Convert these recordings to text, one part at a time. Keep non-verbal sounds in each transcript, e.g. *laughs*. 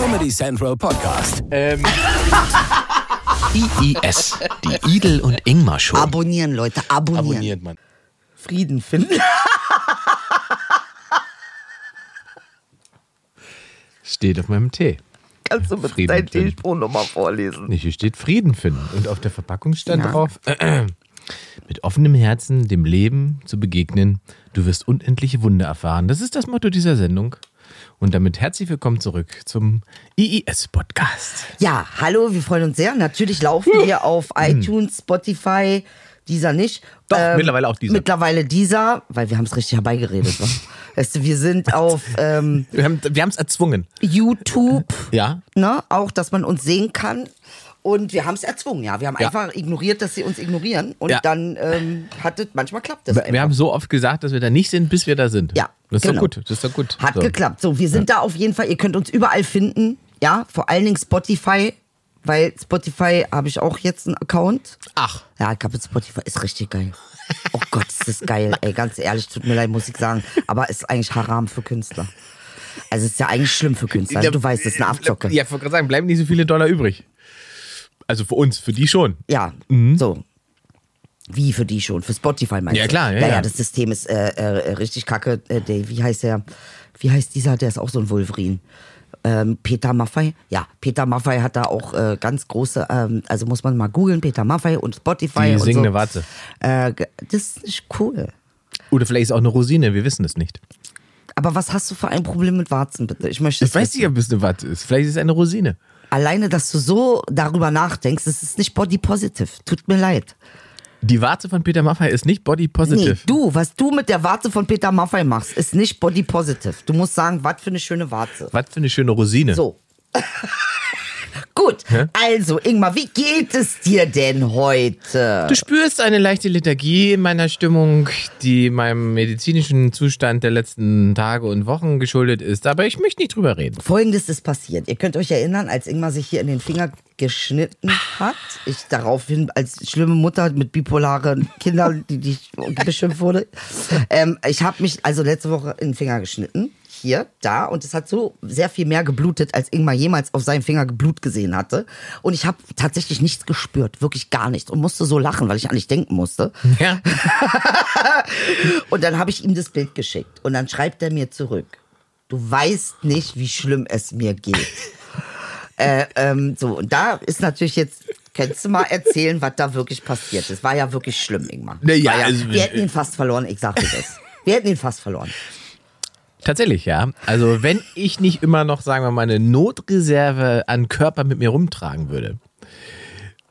Comedy Central Podcast. Ähm. IIS, die Idel und Ingmar Show. Abonnieren, Leute, abonnieren. Abonniert man. Frieden finden. Steht auf meinem Tee. Kannst du bitte Frieden deinen. Teesprung nochmal vorlesen? Nicht, hier steht Frieden finden. Und auf der Verpackung stand Ja. drauf, äh, *clears throat* mit offenem Herzen dem Leben zu begegnen. Du wirst unendliche Wunder erfahren. Das ist das Motto dieser Sendung. Und damit herzlich willkommen zurück zum IIS-Podcast. Ja, hallo, wir freuen uns sehr. Natürlich laufen wir *laughs* auf iTunes, Spotify, dieser nicht. Hm. Ähm, Doch, mittlerweile auch dieser. Mittlerweile dieser, weil wir haben es richtig herbeigeredet. ne? *laughs* weißt du, wir sind auf ähm, Wir haben wir es erzwungen. YouTube, Ja? ne? auch, dass man uns sehen kann. Und wir haben es erzwungen, ja. Wir haben Ja. einfach ignoriert, dass sie uns ignorieren. Und Ja. dann ähm, hat es, manchmal klappt das Wir, einfach. haben so oft gesagt, dass wir da nicht sind, bis wir da sind. Ja, Das ist genau. doch gut. Das ist doch gut. Hat so. geklappt. So, wir sind da auf jeden Fall. Ihr könnt uns überall finden. Ja, vor allen Dingen Spotify, weil Spotify habe ich auch jetzt einen Account. Ach. Ja, ich habe Spotify, ist richtig geil. Oh Gott, ist das geil. Ey, ganz ehrlich, tut mir leid, muss ich sagen. Aber ist eigentlich Haram für Künstler. Also ist ja eigentlich schlimm für Künstler. Du weißt, das ist eine Abzocke. Ja, ich wollte gerade sagen, bleiben nicht so viele Dollar übrig. Also für uns, für die schon. Ja, so. Wie für die schon? Für Spotify meinst Ja, du? klar, ja, ja, ja. ja. das System ist äh, äh, richtig kacke. Äh, der, wie heißt der? Wie heißt dieser? Der ist auch so ein Wolverine. Ähm, Peter Maffei? Ja, Peter Maffei hat da auch äh, ganz große, ähm, also muss man mal googeln, Peter Maffei und Spotify Die und singende so. Warze. Äh, das ist nicht cool. Oder vielleicht ist auch eine Rosine, wir wissen es nicht. Aber was hast du für ein Problem mit Warzen, bitte? Ich möchte Ich weiß nicht, ob es eine Warze ist. Vielleicht ist es eine Rosine. Alleine, dass du so darüber nachdenkst, das ist nicht body positive. Tut mir leid. Die Warze von Peter Maffay ist nicht body positive. Nee, du, was du mit der Warze von Peter Maffei machst, ist nicht body positive. Du musst sagen, was für eine schöne Warze. Was für eine schöne Rosine. So. *laughs* Gut, also Ingmar, wie geht es dir denn heute? Du spürst eine leichte Lethargie in meiner Stimmung, die meinem medizinischen Zustand der letzten Tage und Wochen geschuldet ist. Aber ich möchte nicht drüber reden. Folgendes ist passiert. Ihr könnt euch erinnern, als Ingmar sich hier in den Finger geschnitten hat, ich daraufhin als schlimme Mutter mit bipolaren Kindern, die, die beschimpft wurde. Ähm, ich habe mich also letzte Woche in den Finger geschnitten. Hier, da. Und es hat so sehr viel mehr geblutet, als Ingmar jemals auf seinem Finger Blut gesehen hatte. Und ich habe tatsächlich nichts gespürt. Wirklich gar nichts. Und musste so lachen, weil ich an nicht denken musste. Ja. *laughs* Und dann habe ich ihm das Bild geschickt. Und dann schreibt er mir zurück. Du weißt nicht, wie schlimm es mir geht. *laughs* äh, ähm, so, und da ist natürlich jetzt, könntest du mal erzählen, was da wirklich passiert ist. War ja wirklich schlimm, Ingmar. Na ja, also- wir hätten ihn fast verloren, ich sag dir das. Wir hätten ihn fast verloren. Tatsächlich, ja. Also wenn ich nicht immer noch, sagen wir mal, eine Notreserve an Körper mit mir rumtragen würde,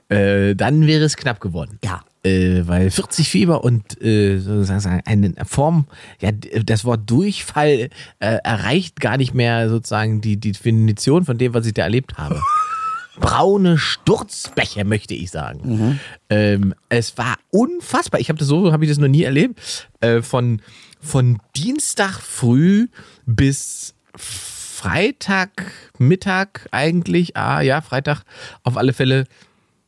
äh, dann wäre es knapp geworden. Ja. Äh, weil 40 Fieber und äh, sozusagen eine Form, ja, das Wort Durchfall äh, erreicht gar nicht mehr sozusagen die, die Definition von dem, was ich da erlebt habe. *laughs* Braune Sturzbäche, möchte ich sagen. Ähm, es war unfassbar. Ich habe das so, habe ich das noch nie erlebt. Äh, von, von Dienstag früh bis Freitag Mittag eigentlich, ah ja, Freitag auf alle Fälle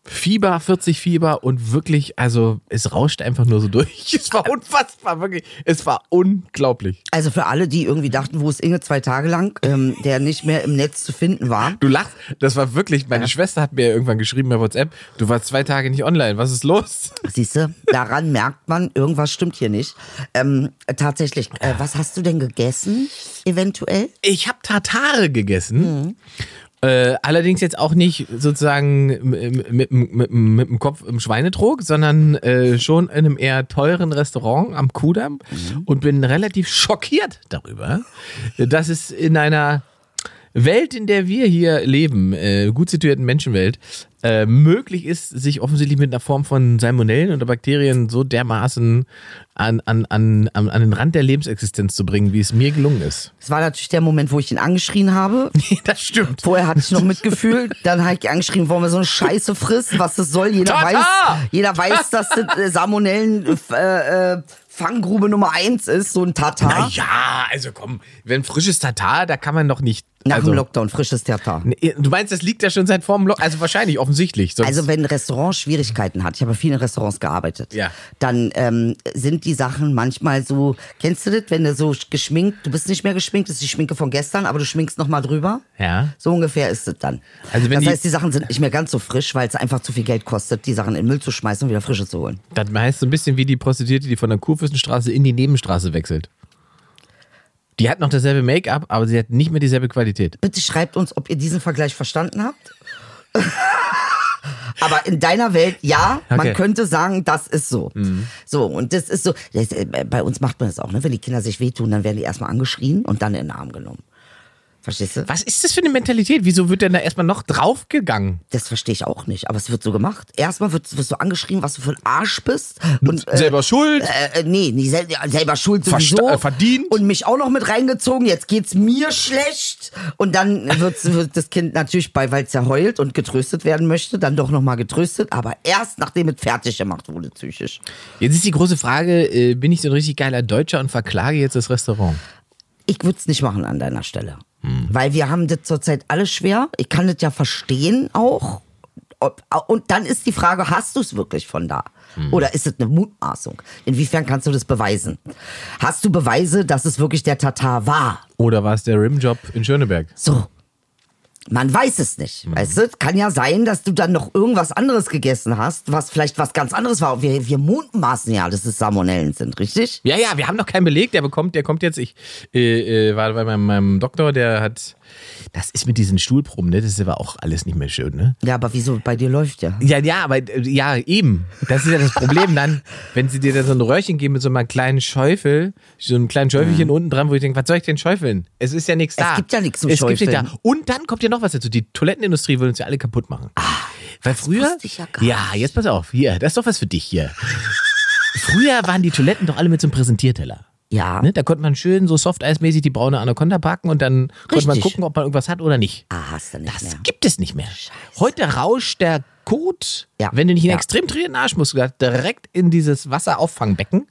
Fieber, 40 Fieber und wirklich, also es rauscht einfach nur so durch. *laughs* Es war unfassbar, wirklich. Es war unglaublich. Also für alle, die irgendwie dachten, wo ist Inge zwei Tage lang, ähm, der nicht mehr im Netz zu finden war. Du lachst, das war wirklich, meine Schwester hat mir irgendwann geschrieben bei WhatsApp, du warst zwei Tage nicht online, was ist los? Siehst du, daran merkt man, irgendwas stimmt hier nicht. Ähm, tatsächlich, äh, was hast du denn gegessen, eventuell? Ich habe Tartare gegessen. Äh, allerdings jetzt auch nicht sozusagen mit, mit, mit, mit dem Kopf im Schweinetrog, sondern äh, schon in einem eher teuren Restaurant am Kudamm und bin relativ schockiert darüber, dass es in einer Welt, in der wir hier leben, äh, gut situierten Menschenwelt, äh, möglich ist, sich offensichtlich mit einer Form von Salmonellen oder Bakterien so dermaßen an, an, an, an, an den Rand der Lebensexistenz zu bringen, wie es mir gelungen ist. Es war natürlich der Moment, wo ich ihn angeschrien habe. *laughs* das stimmt. Vorher hatte ich noch Mitgefühl, dann habe ich ihn angeschrien, warum er so eine Scheiße frisst, was das soll. Jeder Tata! weiß, jeder weiß, dass das äh, Salmonellen äh, äh, Fanggrube Nummer eins ist, so ein Tatar. Ja, also komm, wenn frisches Tatar, da kann man doch nicht Nach also, dem Lockdown, frisches Theater. Du meinst, das liegt ja schon seit vorm Lockdown? Also wahrscheinlich, offensichtlich. Also wenn ein Restaurant Schwierigkeiten hat, ich habe in vielen Restaurants gearbeitet, Ja. dann ähm, sind die Sachen manchmal so, kennst du das, wenn du so geschminkt, du bist nicht mehr geschminkt, das ist die Schminke von gestern, aber du schminkst nochmal drüber? Ja. So ungefähr ist es dann. Also wenn das heißt, die Sachen sind nicht mehr ganz so frisch, weil es einfach zu viel Geld kostet, die Sachen in den Müll zu schmeißen und wieder frische zu holen. das heißt so ein bisschen wie die Prostituierte, die von der Kurfürstenstraße in die Nebenstraße wechselt. Die hat noch dasselbe Make-up, aber sie hat nicht mehr dieselbe Qualität. Bitte schreibt uns, ob ihr diesen Vergleich verstanden habt. *laughs* Aber in deiner Welt, ja, Okay. man könnte sagen, das ist so. So, und das ist so, das, äh, bei uns macht man das auch, ne? Wenn die Kinder sich wehtun, dann werden die erstmal angeschrien und dann in den Arm genommen. Verstehst du? Was ist das für eine Mentalität? Wieso wird denn da erstmal noch draufgegangen? Das verstehe ich auch nicht, aber es wird so gemacht. Erstmal wird, wirst du angeschrien, was du für ein Arsch bist. Und, äh, Selber schuld? Äh, nee, nicht sel selber schuld Versta- sowieso. äh, verdient. Und mich auch noch mit reingezogen. Jetzt geht's mir schlecht. Und dann wird, wird das Kind natürlich bei, weil es ja heult und getröstet werden möchte, dann doch nochmal getröstet. Aber erst nachdem es fertig gemacht wurde, psychisch. Jetzt ist die große Frage, äh, bin ich so ein richtig geiler Deutscher und verklage jetzt das Restaurant? Ich würde es nicht machen an deiner Stelle. Weil wir haben das zurzeit alles schwer. Ich kann das ja verstehen auch. Ob, und dann ist die Frage, hast du es wirklich von da? Oder ist es eine Mutmaßung? Inwiefern kannst du das beweisen? Hast du Beweise, dass es wirklich der Tatar war? Oder war es der Rimjob in Schöneberg? So. Man weiß es nicht. Weißt du, kann ja sein, dass du dann noch irgendwas anderes gegessen hast, was vielleicht was ganz anderes war. Wir, wir mutmaßen ja, dass es Salmonellen sind, richtig? Ja, ja, wir haben noch keinen Beleg. Der bekommt, der kommt jetzt. Ich äh, äh, war bei meinem, meinem Doktor, der hat. Das ist mit diesen Stuhlproben, ne? Das ist aber auch alles nicht mehr schön, ne? Ja, aber wieso? Bei dir läuft ja. Ja, ja, aber äh, ja, eben. Das ist ja das Problem dann, *laughs* wenn sie dir dann so ein Röhrchen geben mit so einem kleinen Schäufel, so einem kleinen Schäufelchen unten dran, wo ich denke, was soll ich denn schäufeln? Es ist ja nichts Es da. gibt ja nichts zum Es gibt nicht Schäufeln. da. Und dann kommt ja noch was dazu. Die Toilettenindustrie will uns ja alle kaputt machen. Weil früher. Ah, wusste ich ja gar ja, jetzt pass auf. Hier, das ist doch was für dich hier. *laughs* Früher waren die Toiletten doch alle mit so einem Präsentierteller. Ja. Ne? Da konnte man schön so softeismäßig die braune Anaconda packen und dann konnte man Richtig. gucken, ob man irgendwas hat oder nicht. Ah, hast du nicht Das mehr. gibt es nicht mehr. Heute rauscht der Kot, Ja. wenn du nicht einen Ja. extrem trainierten Arschmuskel hast, direkt in dieses Wasserauffangbecken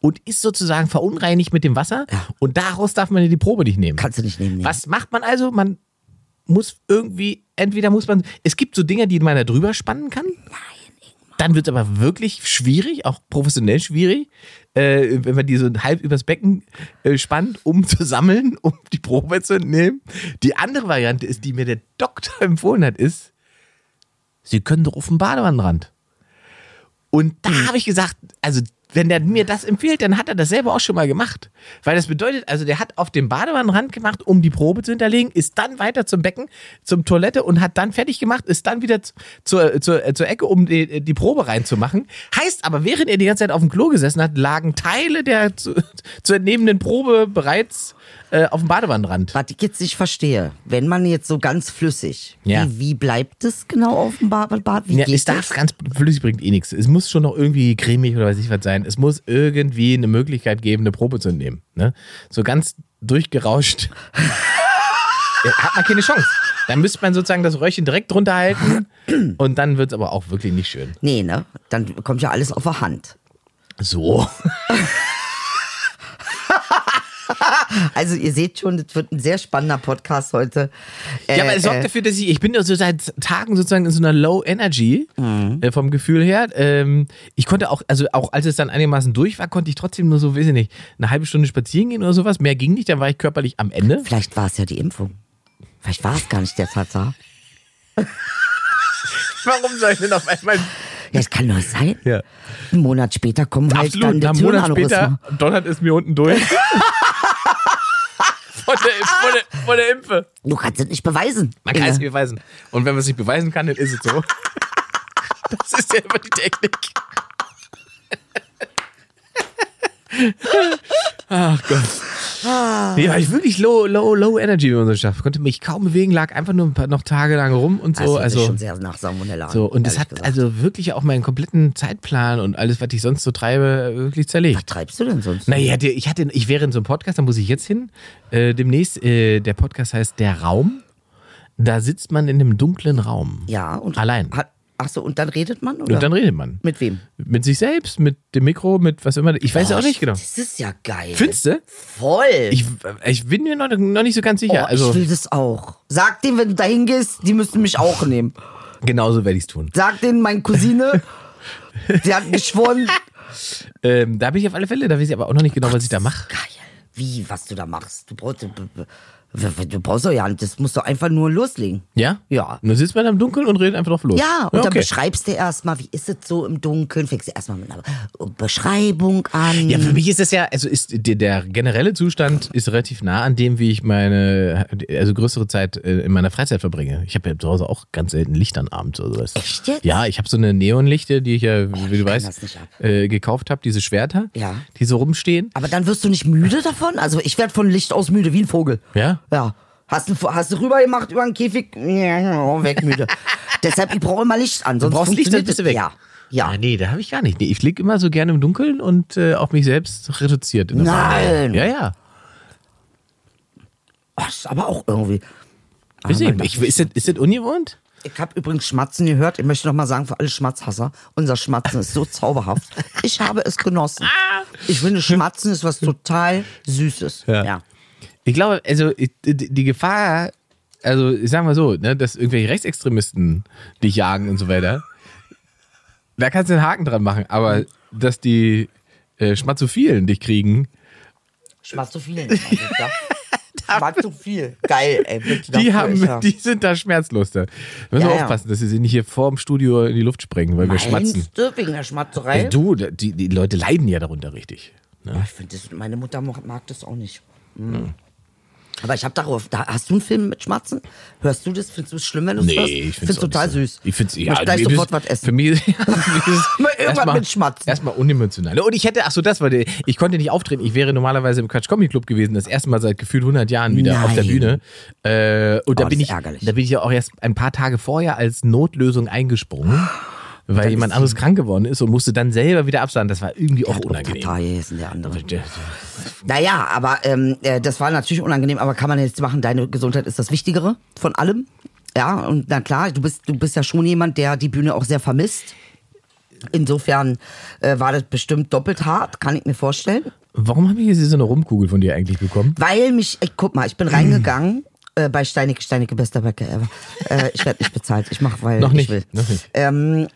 und ist sozusagen verunreinigt mit dem Wasser und daraus darf man die Probe nicht nehmen. Kannst du nicht nehmen. nee. Was macht man also? Man muss irgendwie, entweder muss man, es gibt so Dinge, die man da drüber spannen kann. Dann wird es aber wirklich schwierig, auch professionell schwierig, äh, wenn man die so halb übers Becken äh, spannt, um zu sammeln, *laughs* um die Probe zu entnehmen. Die andere Variante ist, die mir der Doktor *laughs* empfohlen hat, ist, Sie können doch auf den Badewannenrand. Und da habe ich gesagt, also wenn der mir das empfiehlt, dann hat er das selber auch schon mal gemacht. Weil das bedeutet, also der hat auf dem Badewannenrand gemacht, um die Probe zu hinterlegen, ist dann weiter zum Becken, zum Toilette und hat dann fertig gemacht, ist dann wieder zur, zur, äh, zur Ecke, um die, die Probe reinzumachen. Heißt aber, während er die ganze Zeit auf dem Klo gesessen hat, lagen Teile der zu, *laughs* zu entnehmenden Probe bereits äh, auf dem Badewannenrand. Was ich jetzt nicht verstehe, wenn man jetzt so ganz flüssig, Ja. wie, wie bleibt es genau auf dem Bad? Bad? Wie Ja, geht es darf ganz flüssig bringt eh nichts. Es muss schon noch irgendwie cremig oder weiß ich was sein. Es muss irgendwie eine Möglichkeit geben, eine Probe zu entnehmen. Ne? So ganz durchgerauscht *laughs* hat man keine Chance. Dann müsste man sozusagen das Röhrchen direkt drunter halten *clears throat* und dann wird es aber auch wirklich nicht schön. Nee, ne? Dann kommt ja alles auf der Hand. So. *laughs* *laughs* Also ihr seht schon, das wird ein sehr spannender Podcast heute. Äh, Ja, aber es sorgt äh, dafür, dass ich, ich bin ja so seit Tagen sozusagen in so einer Low Energy äh, vom Gefühl her. Ähm, ich konnte auch, also auch als es dann einigermaßen durch war, konnte ich trotzdem nur so, weiß ich nicht, eine halbe Stunde spazieren gehen oder sowas. Mehr ging nicht, dann war ich körperlich am Ende. Vielleicht war es ja die Impfung. Vielleicht war es gar nicht der Tatar. *laughs* Warum soll ich denn auf einmal. Ja, es kann doch sein. Ja. Einen Monat später kommen halt Absolut, dann einem Monat später donnert es mir unten durch. *laughs* von, der, von, der, von der Impfe. Du kannst es nicht beweisen. Man kann es nicht beweisen. Und wenn man es nicht beweisen kann, dann ist es so. Das ist ja immer die Technik. Ach Gott. Ja, ich wirklich low, low, low energy mit unserem Schaff. Konnte mich kaum bewegen, lag einfach nur ein paar, noch tagelang rum und Das so. hört sich Also, schon sehr nach Salmonella so und ehrlich hat gesagt. also wirklich auch meinen kompletten Zeitplan und alles, was ich sonst so treibe, wirklich Was zerlegt. treibst du denn sonst? Naja, ich hatte, ich wäre in so einem Podcast, da muss ich jetzt hin. Äh, demnächst, äh, der Podcast heißt Der Raum. Da sitzt man in einem dunklen Raum. Ja, und Allein. Hat, Ach so, und dann redet man? Oder? Und dann redet man. Mit wem? Mit sich selbst, mit dem Mikro, mit was immer. Ich weiß Oh, auch nicht genau. Das ist ja geil. Findest du? Voll. Ich, ich bin mir noch, noch nicht so ganz sicher. oh, also, ich will das auch. Sag denen, wenn du da hingehst, die müssen mich auch nehmen. genauso werde ich es tun. Sag denen, meine Cousine, *laughs* die hat geschworen. Ähm, da bin ich auf alle Fälle, da weiß ich aber auch noch nicht genau, was ich da mache. Geil. Wie, was du da machst? Du brauchst, du, brauchst doch ja, das musst du einfach nur loslegen. Ja? Ja. Und dann sitzt man im Dunkeln und redet einfach drauf los. Ja, und dann okay. beschreibst du erstmal, wie ist es so im Dunkeln, fängst du erstmal mit einer Beschreibung an. Ja, für mich ist das ja, also ist der, der generelle Zustand ist relativ nah an dem, wie ich meine, also größere Zeit äh, in meiner Freizeit verbringe. Ich habe ja zu Hause auch ganz selten Licht an Abend oder sowas. Echt jetzt? Ja, ich habe so eine Neonlichte, die ich ja, wie du weißt, äh, gekauft habe, diese Schwerter, Ja. die so rumstehen. Aber dann wirst du nicht müde davon? Also ich werde von Licht aus müde, wie ein Vogel. Ja? Ja. Hast du, hast du rüber gemacht über den Käfig? Ja, weg müde. *laughs* Deshalb, ich brauche immer Licht an. Du Sonst brauchst Licht, dann bist du das- weg. Ja. Ja. Ah, nee, da habe ich gar nicht. Nee, ich lieg immer so gerne im Dunkeln und äh, auf mich selbst reduziert. Nein. Wohnung. Ja, ja. Ach, ist aber auch irgendwie. Ah, nicht, ich, ist, das, ist das ungewohnt? Ich habe übrigens Schmatzen gehört. Ich möchte noch mal sagen, für alle Schmatzhasser, unser Schmatzen ist so zauberhaft. *laughs* Ich habe es genossen. Ich finde, Schmatzen ist was total Süßes. Ja. ja. Ich glaube, also die, Gefahr, also ich sag mal so, ne, dass irgendwelche Rechtsextremisten dich jagen und so weiter, da kannst du einen Haken dran machen, aber dass die äh, Schmatzophilen dich kriegen, Schmatzophilen. Ja. *laughs* Schmatzophil. Geil, ey. Die, haben, die sind da schmerzlos. Da müssen wir Ja, ja. aufpassen, dass sie sie nicht hier vorm Studio in die Luft sprengen, weil wir schmatzen. Meinst du, wegen der Schmatzerei? Äh, du, die, die Leute leiden ja darunter richtig. Ich finde, meine Mutter mag mag das auch nicht. Mhm. Aber ich habe darauf, da, hast du einen Film mit Schmatzen? Hörst du das? Findest du es schlimm, wenn du es hörst? ich find's total süß. Ich finde es ja, gleich sofort was essen. Für mich, ja, *laughs* *laughs* Mal irgendwas mit Schmatzen. Erstmal unemotional. Und ich hätte, ach so, das war der, ich konnte nicht auftreten. Ich wäre normalerweise im Quatsch Comedy Club gewesen, das erste Mal seit gefühlt 100 Jahren wieder auf der Nein. Bühne. Äh, und da Oh, bin das ich, ärgerlich. da bin ich ja auch erst ein paar Tage vorher als Notlösung eingesprungen. Weil jemand anderes krank geworden ist und musste dann selber wieder absagen. Das war irgendwie auch unangenehm. Tata ist der andere. Der- Naja, aber ähm, äh, das war natürlich unangenehm, aber kann man jetzt machen, deine Gesundheit ist das Wichtigere von allem. Ja, und na klar, du bist, du bist ja schon jemand, der die Bühne auch sehr vermisst. Insofern äh, war das bestimmt doppelt hart, kann ich mir vorstellen. Warum habe ich jetzt so eine Rumkugel von dir eigentlich bekommen? Weil mich, ey, guck mal, ich bin reingegangen äh, bei Steinecke, Steinecke, bester Bäcker ever. Äh, ich werde nicht bezahlt, ich mache, weil Noch ich nicht, will. noch nicht. Ähm,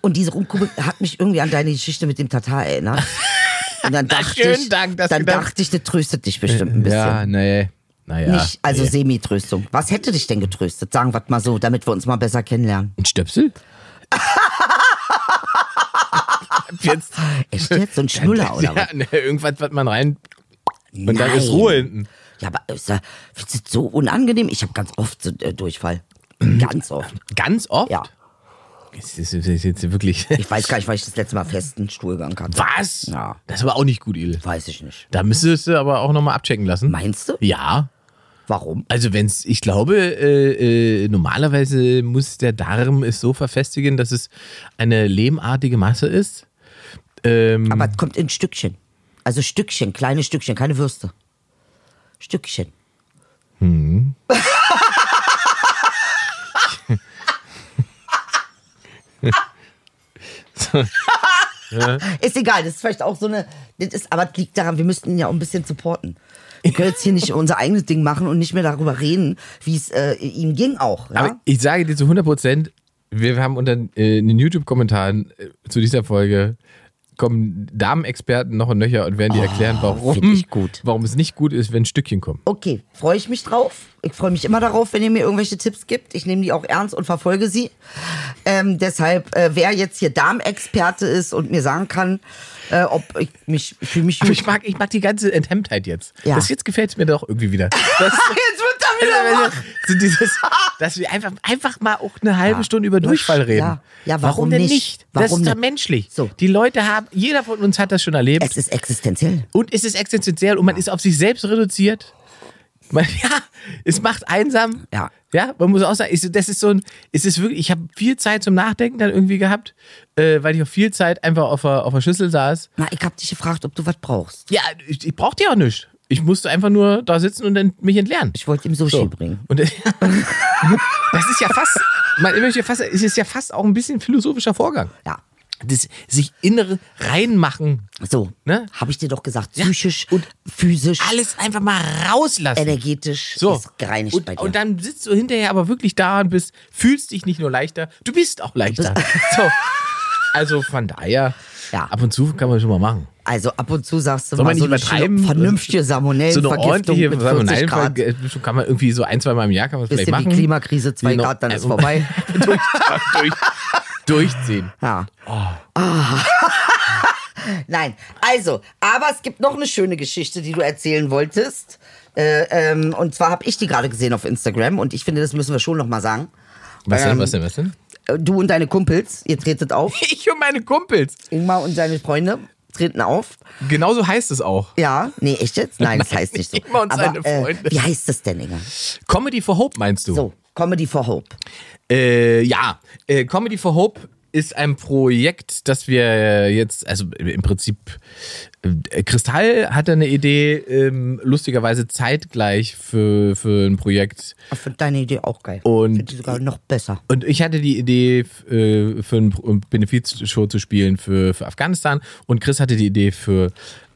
und diese Rumkugel hat mich irgendwie an deine Geschichte mit dem Tatar erinnert. Und dann *laughs* dachte schönen ich, Dank, dass dann dachte ich, das tröstet dich bestimmt ein bisschen. Ja, nee. Naja. Nicht, also nee. Semi-Tröstung. Was hätte dich denn getröstet? Sagen wir mal so, damit wir uns mal besser kennenlernen. Ein Stöpsel? jetzt. Echt jetzt? So ein Schnuller *laughs* oder was? ja, ne, irgendwas, was man rein. Und dann ist. Ruhe hinten. Ja, aber ist das so unangenehm? Ich habe ganz oft so, äh, Durchfall. Ganz oft. Ganz oft? Ja. Ist, das ist jetzt wirklich. Ich weiß gar nicht, weil ich das letzte Mal festen Stuhlgang hatte. Was? Ja. Das war auch nicht gut, Il. Weiß ich nicht. Da müsstest du aber auch nochmal abchecken lassen. Meinst du? Ja. Warum? Also wenn's, ich glaube, äh, äh, normalerweise muss der Darm es so verfestigen, dass es eine lehmartige Masse ist. Ähm, Aber es kommt in Stückchen. Also Stückchen, kleine Stückchen, keine Würste. Stückchen. *laughs* Ist egal, das ist vielleicht auch so eine. Das ist, aber es liegt daran, wir müssten ihn ja auch ein bisschen supporten. Wir können jetzt hier nicht unser eigenes Ding machen und nicht mehr darüber reden, wie es äh, ihm ging auch. Ja? Aber ich sage dir zu 100 Prozent, wir haben unter äh, in den YouTube-Kommentaren äh, zu dieser Folge kommen Damenexperten noch und nöcher und werden dir erklären, find warum, ich warum es nicht gut ist, wenn Stückchen kommen. Okay, freue ich mich drauf. Ich freue mich immer darauf, wenn ihr mir irgendwelche Tipps gibt. Ich nehme die auch ernst und verfolge sie. Ähm, deshalb, äh, wer jetzt hier Darmexperte ist und mir sagen kann, äh, ob ich mich für mich Aber ich mag, ich mag die ganze Enthemmtheit jetzt. Ja. Das jetzt gefällt mir doch irgendwie wieder. *laughs* Das, jetzt wieder wach. so dieses, dass wir einfach, einfach mal auch eine halbe Stunde über Durchfall reden. Ja. Ja, warum denn nicht? nicht? das Warum ist doch nicht? menschlich. So. Die Leute haben, jeder von uns hat das schon erlebt. Es ist existenziell. und es ist existenziell und man ist auf sich selbst reduziert. Man, *laughs* ja, es macht einsam. Ja. Ja, man muss auch sagen, ist- das ist so ein, es ist wirklich, ich habe viel Zeit zum Nachdenken dann irgendwie gehabt, äh, weil ich auch viel Zeit einfach auf der, auf der Schüssel saß. Na, ich hab dich gefragt, ob du was brauchst. Ja, ich, ich brauchte ja auch nichts. Ich musste einfach nur da sitzen und dann mich entleeren. Ich wollte ihm Sushi So. bringen. Und *laughs* das ist ja fast, man möchte ja fast, es ist ja fast auch ein bisschen philosophischer Vorgang. Ja. Das sich innere reinmachen, So, Ne? habe ich dir doch gesagt, psychisch und physisch, alles einfach mal rauslassen. energetisch So. ist gereinigt und, bei dir. und dann sitzt du hinterher aber wirklich da und bist, fühlst dich nicht nur leichter, du bist auch leichter. so. Also von daher, Ja. ab und zu kann man schon mal machen. also ab und zu sagst du Soll mal man so eine vernünftige So eine Salmonellenvergiftung mit 40 Grad. Kann man irgendwie so ein, zwei Mal im Jahr kann man vielleicht Bisschen wie machen. Klimakrise, zwei Genau. Grad, dann ist Also- vorbei. *laughs* durch, durch, durchziehen. Ja. Ah. *laughs* Nein, also, aber es gibt noch eine schöne Geschichte, die du erzählen wolltest. Äh, ähm, und zwar habe ich die gerade gesehen auf Instagram und ich finde, das müssen wir schon noch mal sagen. Was denn, Ähm, was denn, was denn? Äh, Du und deine Kumpels, ihr tretet auf. *laughs* Ich und meine Kumpels. Ingmar und seine Freunde treten auf. Genauso heißt es auch. Ja, nee, echt jetzt? Nein, das *laughs* heißt nicht so. Ingmar und Aber seine Freunde. Äh, wie heißt das denn, Inga? Comedy for Hope meinst du? So, Comedy for Hope. Äh, ja, äh, Comedy for Hope ist ein Projekt, das wir jetzt, also im Prinzip, äh, Kristall hatte eine Idee, ähm, lustigerweise zeitgleich für, für ein Projekt. Ich finde deine Idee auch geil. Und- ich finde die sogar noch besser. Und ich hatte die Idee, äh, für eine Benefizshow zu spielen für, für Afghanistan. Und Chris hatte die Idee, für,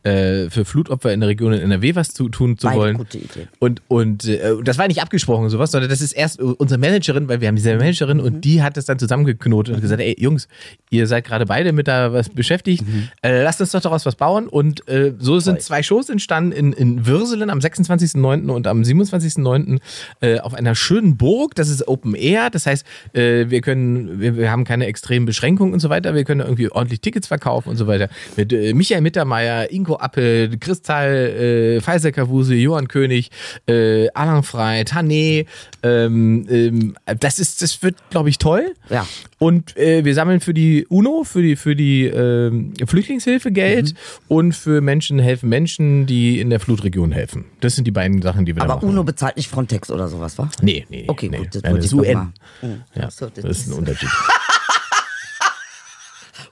äh, für Flutopfer in der Region in NRW was zu tun zu Beide wollen. gute Ideen. Und, und äh, das war nicht abgesprochen sowas, sondern das ist erst unsere Managerin, weil wir haben diese Managerin Mhm. und die hat das dann zusammengeknotet und gesagt, ey Jungs, ihr seid gerade beide mit da was beschäftigt, Mhm. äh, lasst uns doch daraus was bauen. Und äh, so sind zwei Shows entstanden in, in Würselen am 26.09. und am 27.09. Äh, auf einer schönen Burg. Das ist Open Air, das heißt, äh, wir können, wir, wir haben keine extremen Beschränkungen und so weiter. Wir können irgendwie ordentlich Tickets verkaufen und so weiter. Mit äh, Michael Mittermeier, Ingo Appel, Kristall, äh, Faisal Kavuse, Johann König, äh, Alain Frey, Tané. Ähm, ähm, das ist, das wird, glaube ich, toll. Ja. Und äh, wir sammeln für die UNO, für die, für die ähm, Flüchtlingshilfe Geld Mhm. und für Menschen helfen Menschen, die in der Flutregion helfen. Das sind die beiden Sachen, die wir da Aber machen. UNO bezahlt nicht Frontex oder sowas, wa? Nee, nee. Okay, nee. gut, das wollte das UN. Mhm. Ja, so, das das ist ein Unterschied. *laughs*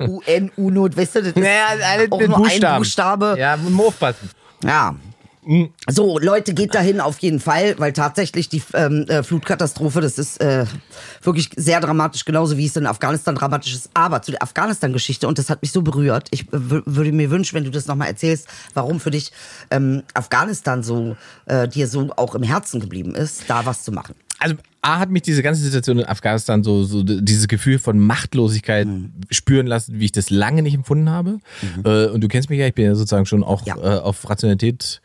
UN, UNO, weißt du, das ist Naja, alle auch nur ein Buchstaben. Buchstabe. Ja, muss man aufpassen. Ja. So, Leute, geht dahin auf jeden Fall, weil tatsächlich die ähm, äh, Flutkatastrophe, das ist äh, wirklich sehr dramatisch, genauso wie es in Afghanistan dramatisch ist. Aber zu der Afghanistan-Geschichte, und das hat mich so berührt, ich äh, wür- würde mir wünschen, wenn du das nochmal erzählst, warum für dich ähm, Afghanistan so, äh, dir so auch im Herzen geblieben ist, da was zu machen. Also A hat mich diese ganze Situation in Afghanistan so, so dieses Gefühl von Machtlosigkeit Mhm. spüren lassen, wie ich das lange nicht empfunden habe. Äh, und du kennst mich ja, ich bin ja sozusagen schon auch Ja. äh, auf Rationalität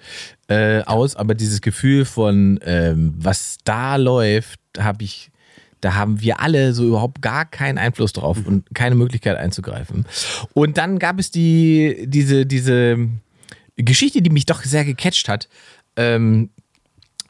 äh, aus, aber dieses Gefühl von ähm, was da läuft, habe ich da haben wir alle so überhaupt gar keinen Einfluss drauf Mhm. und keine Möglichkeit einzugreifen. Und dann gab es die, diese, diese Geschichte, die mich doch sehr gecatcht hat. Ähm,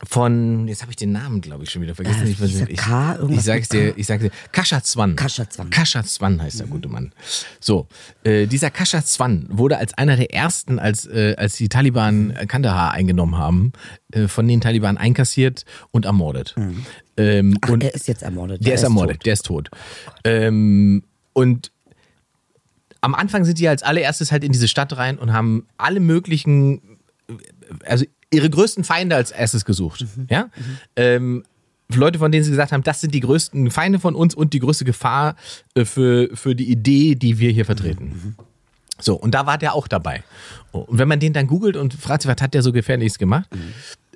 von, jetzt habe ich den Namen, glaube ich, schon wieder vergessen. Äh, ich, weiß ich, K, ich sag's dir, ich sag's dir. Kaschazwan. Kaschazwan. Kaschazwan heißt der gute Mann. So, äh, dieser Kaschazwan wurde als einer der ersten, als, äh, als die Taliban Kandahar eingenommen haben, äh, von den Taliban einkassiert und ermordet. Ähm, Ach, und er ist jetzt ermordet. der Er ist ermordet, tot. der ist tot. Ähm, und am Anfang sind die als allererstes halt in diese Stadt rein und haben alle möglichen, also ihre größten Feinde als erstes gesucht. Ja? Ähm, Leute, von denen sie gesagt haben, das sind die größten Feinde von uns und die größte Gefahr äh, für, für die Idee, die wir hier vertreten. So, und da war der auch dabei. Und wenn man den dann googelt und fragt sich, was hat der so Gefährliches gemacht?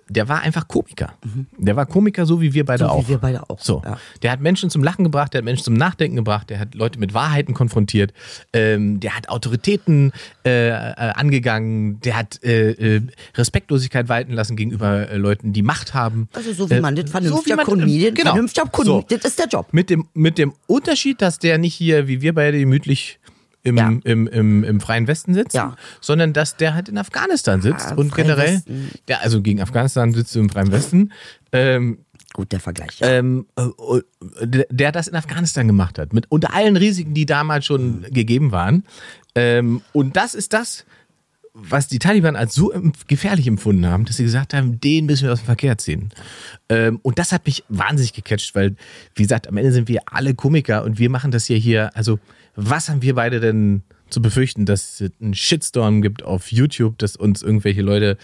Der war einfach Komiker. Der war Komiker, so wie wir beide So wie auch. wir beide auch, So. ja. Der hat Menschen zum Lachen gebracht, der hat Menschen zum Nachdenken gebracht, der hat Leute mit Wahrheiten konfrontiert, ähm, der hat Autoritäten äh, äh, angegangen, der hat äh, äh, Respektlosigkeit walten lassen gegenüber äh, Leuten, die Macht haben. Also so wie man Äh, das vernünftiger so wie man- Comedian, genau. vernünftiger Comedian, So. das ist der Job. Mit dem, mit dem Unterschied, dass der nicht hier, wie wir beide, gemütlich im, Ja. im, im, im freien Westen sitzt, Ja. sondern dass der halt in Afghanistan sitzt Ah, und Freien generell, Westen. ja, also gegen Afghanistan sitzt du im freien Westen, ähm, Gut, der Vergleich. Ja. ähm, äh, äh, der, das in Afghanistan gemacht hat, mit unter allen Risiken, die damals schon gegeben waren. Ähm, und das ist das, was die Taliban als so gefährlich empfunden haben, dass sie gesagt haben, den müssen wir aus dem Verkehr ziehen. Ähm, und das hat mich wahnsinnig gecatcht, weil, wie gesagt, am Ende sind wir alle Komiker und wir machen das hier hier. Also, was haben wir beide denn zu befürchten, dass es einen Shitstorm gibt auf YouTube, dass uns irgendwelche Leute,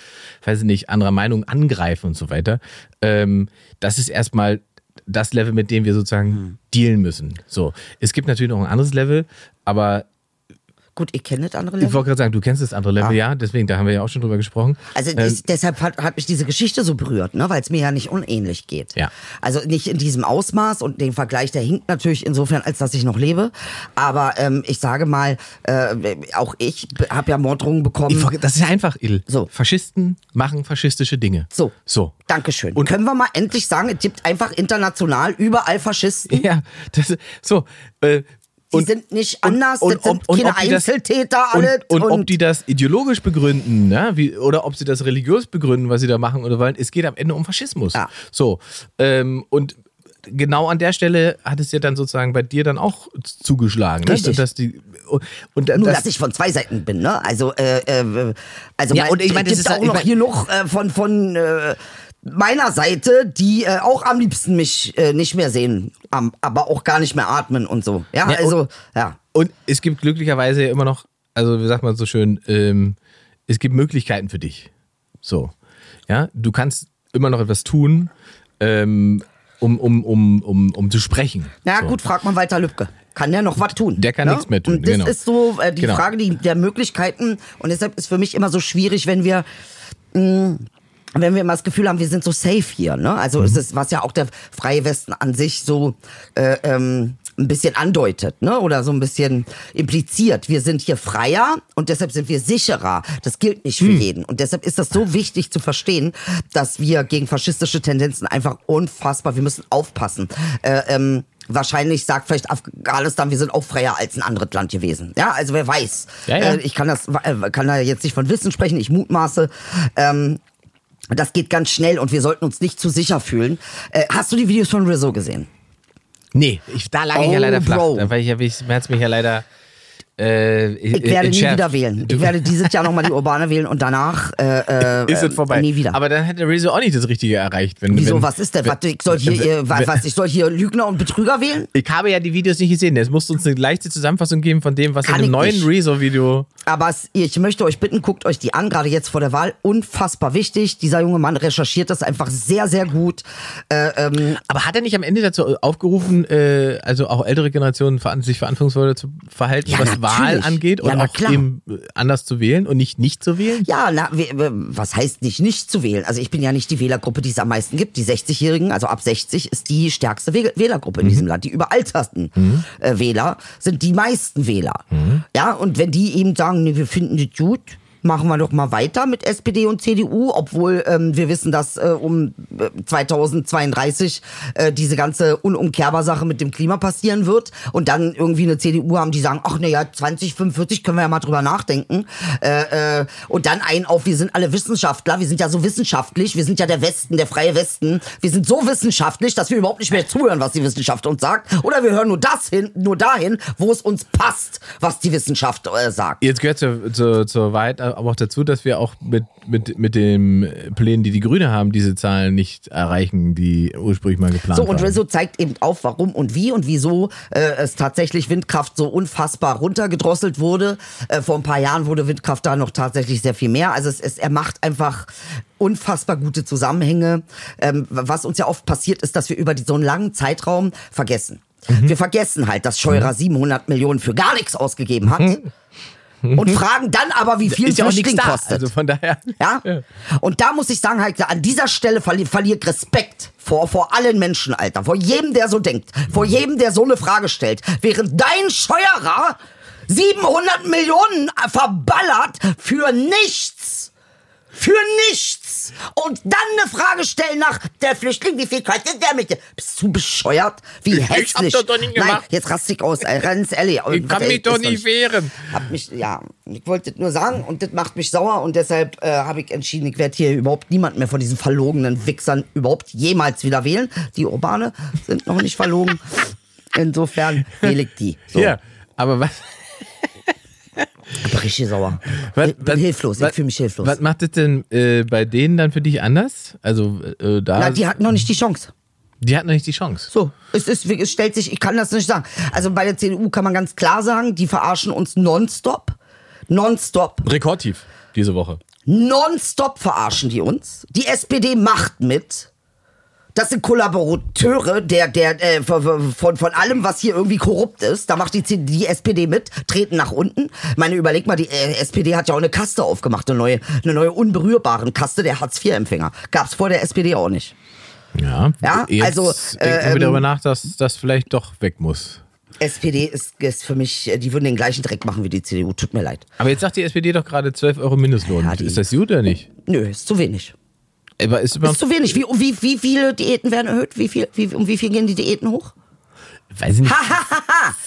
weiß ich nicht, anderer Meinung angreifen und so weiter. Ähm, das ist erstmal das Level, mit dem wir sozusagen Hm. dealen müssen. So, es gibt natürlich noch ein anderes Level, aber Gut, ihr kennt das andere ich Level. wollte gerade sagen, du kennst das andere Level, Ah. ja, deswegen, da haben wir ja auch schon drüber gesprochen. Also Ähm, das, deshalb hat, hat mich diese Geschichte so berührt, ne, weil es mir ja nicht unähnlich geht. Ja. Also nicht in diesem Ausmaß und den Vergleich, der hinkt natürlich insofern, als dass ich noch lebe. Aber ähm, ich sage mal, äh, auch ich habe ja Morddrohungen bekommen. ich, das ist ja einfach, Il. So. Faschisten machen faschistische Dinge. so. So. Dankeschön. Und- Können wir mal endlich sagen, es gibt einfach international überall Faschisten? Ja, das, so. Äh, Die sind nicht anders, das sind keine das- Einzeltäter und, alle. und, ob die das ideologisch begründen, ne? Wie, oder ob sie das religiös begründen, was sie da machen oder wollen. Es geht am Ende um Faschismus. Ja. So. Ähm, und genau an der Stelle hat es ja dann sozusagen bei dir dann auch zugeschlagen. Ne? Richtig. Dass die, und, Nur, das, dass ich von zwei Seiten bin, ne? Also, äh, äh, also Ja, mein, und ich meine, das gibt ist auch halt- noch genug äh, von von äh, meiner Seite, die äh, auch am liebsten mich äh, nicht mehr sehen, am, aber auch gar nicht mehr atmen und so. Ja, Ja, also ja. Und es gibt glücklicherweise ja immer noch, also wie sagt man so schön, ähm, es gibt Möglichkeiten für dich. So. Ja, du kannst immer noch etwas tun, ähm, um, um, um, um, um zu sprechen. Na so. gut, fragt man Walter Lübcke. Kann der noch was tun? Der kann ne? nichts mehr tun, Und das genau. ist so äh, die Genau. Frage die, der Möglichkeiten. Und deshalb ist für mich immer so schwierig, wenn wir mh, wenn wir immer das Gefühl haben, wir sind so safe hier, ne? Also Mhm. es ist, was ja auch der freie Westen an sich so äh, ähm, ein bisschen andeutet, ne? Oder so ein bisschen impliziert. Wir sind hier freier und deshalb sind wir sicherer. Das gilt nicht Hm. für jeden. Und deshalb ist das so wichtig zu verstehen, dass wir gegen faschistische Tendenzen einfach unfassbar, wir müssen aufpassen. Äh, ähm, Wahrscheinlich sagt vielleicht Afghanistan, wir sind auch freier als ein anderes Land gewesen. Ja, also wer weiß. Ja, ja. Äh, ich kann das, äh, kann da jetzt nicht von Wissen sprechen, ich mutmaße. Ähm, das geht ganz schnell und wir sollten uns nicht zu sicher fühlen. Äh, hast du die Videos von Rizzo gesehen? Nee, ich, da lag ich ja Oh, leider flach. Bro. Da war ich, hab ich, hat's mich ja leider. Äh, Ich werde nie wieder wählen. Ich werde dieses Jahr nochmal die Urbane wählen und danach äh, äh, ist es vorbei. nie wieder. Aber dann hätte Rezo auch nicht das Richtige erreicht. Wenn, Wieso, wenn, was ist denn? Was, ich soll hier, wenn- äh, was, was, ich soll hier Lügner und Betrüger wählen? Ich habe ja die Videos nicht gesehen. Es musst uns eine leichte Zusammenfassung geben von dem, was Kann in dem neuen. Rezo-Video. Aber es, ich möchte euch bitten, guckt euch die an, gerade jetzt vor der Wahl. Unfassbar wichtig. Dieser junge Mann recherchiert das einfach sehr, sehr gut. Äh, ähm, Aber hat er nicht am Ende dazu aufgerufen, äh, also auch ältere Generationen sich verantwortungsvoll zu verhalten, Ja, was Wahl angeht Ja, und na auch klar. eben äh, anders zu wählen und nicht nicht zu wählen? Ja, na, was heißt nicht nicht zu wählen? Also ich bin ja nicht die Wählergruppe, die es am meisten gibt. Die 60-Jährigen, also ab 60, ist die stärkste Wäh- Wählergruppe in diesem Land. Die überalterten äh, Wähler sind die meisten Wähler. Ja, und wenn die eben sagen, nee, wir finden das gut, machen wir doch mal weiter mit SPD und CDU, obwohl ähm, wir wissen, dass äh, um äh, 2032 äh, diese ganze unumkehrbar Sache mit dem Klima passieren wird. Und dann irgendwie eine CDU haben, die sagen, ach naja, 2045 können wir ja mal drüber nachdenken. Äh, äh, und dann ein auf, wir sind alle Wissenschaftler, wir sind ja so wissenschaftlich, wir sind ja der Westen, der freie Westen, wir sind so wissenschaftlich, dass wir überhaupt nicht mehr zuhören, was die Wissenschaft uns sagt. Oder wir hören nur das hin, nur dahin, wo es uns passt, was die Wissenschaft äh, sagt. Jetzt gehört zur, zur, zur Wahrheit aber auch dazu, dass wir auch mit, mit, mit den Plänen, die die Grüne haben, diese Zahlen nicht erreichen, die ursprünglich mal geplant So, und waren. Rizzo zeigt eben auf, warum und wie und wieso äh, es tatsächlich Windkraft so unfassbar runtergedrosselt wurde. Äh, vor ein paar Jahren wurde Windkraft da noch tatsächlich sehr viel mehr. Also es, es, er macht einfach unfassbar gute Zusammenhänge. Ähm, was uns ja oft passiert, ist, dass wir über die, so einen langen Zeitraum vergessen. Mhm. Wir vergessen halt, dass Scheurer 700 Millionen für gar nichts ausgegeben hat. Und fragen dann aber, wie viel Mhm. ist ja auch Flüchtling nichts da. kostet. Also von daher. Ja? Und da muss ich sagen, halt, an dieser Stelle verli verliert Respekt vor, vor allen Menschen, Alter. Vor jedem, der so denkt. Vor jedem, der so eine Frage stellt. Während dein Scheuerer 700 Millionen verballert für nichts. Für nichts. Und dann eine Frage stellen nach der Flüchtling, wie viel kostet der mit dir? Bist du bescheuert? Wie Ich hab hässlich. das doch nicht Nein, gemacht. jetzt rast ich aus, ey, ganz ehrlich. Ich kann mich doch nicht wehren. Hab mich, ja, ich wollte das nur sagen und das macht mich sauer und deshalb äh, habe ich entschieden, ich werde hier überhaupt niemand mehr von diesen verlogenen Wichsern überhaupt jemals wieder wählen. Die Urbane sind noch nicht verlogen. *laughs* Insofern wähle ich die. So. Ja, aber was, Ich bin richtig sauer. was, ich bin hilflos, ich fühle mich hilflos. Was macht es denn äh, bei denen dann für dich anders? Also äh, da. Na, die hatten noch nicht die Chance. Die hatten noch nicht die Chance. So, es, ist, es stellt sich, ich kann das nicht sagen. Also bei der CDU kann man ganz klar sagen, die verarschen uns nonstop. Nonstop. Rekordtief diese Woche. Nonstop verarschen die uns. Die SPD macht mit. Das sind Kollaborateure der, der, äh, von, von, von allem, was hier irgendwie korrupt ist. Da macht die, die SPD mit, treten nach unten. Ich meine, überleg mal, die äh, SPD hat ja auch eine Kaste aufgemacht, eine neue, eine neue unberührbaren Kaste der Hartz-IV-Empfänger. Gab's vor der SPD auch nicht. Ja, Ja, also, denken wir darüber ähm, nach, dass das vielleicht doch weg muss. SPD ist, ist für mich, äh, die würden den gleichen Dreck machen wie die CDU. Tut mir leid. Aber jetzt sagt die SPD doch gerade 12 Euro Mindestlohn. Ja, die- ist das gut oder nicht? Nö, ist zu wenig. Aber ist überhaupt, Ist zu wenig. Wie, wie, wie viele Diäten werden erhöht? Wie viel, wie, um wie viel gehen die Diäten hoch? weiß ich nicht.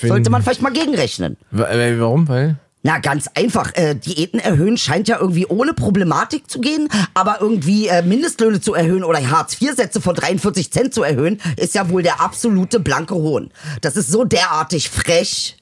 Sollte man vielleicht mal gegenrechnen. Äh, Warum? Weil? Na, ganz einfach. Äh, Diäten erhöhen scheint ja irgendwie ohne Problematik zu gehen, aber irgendwie äh, Mindestlöhne zu erhöhen oder Hartz-IV-Sätze von 43 Cent zu erhöhen, ist ja wohl der absolute blanke Hohn. Das ist so derartig frech.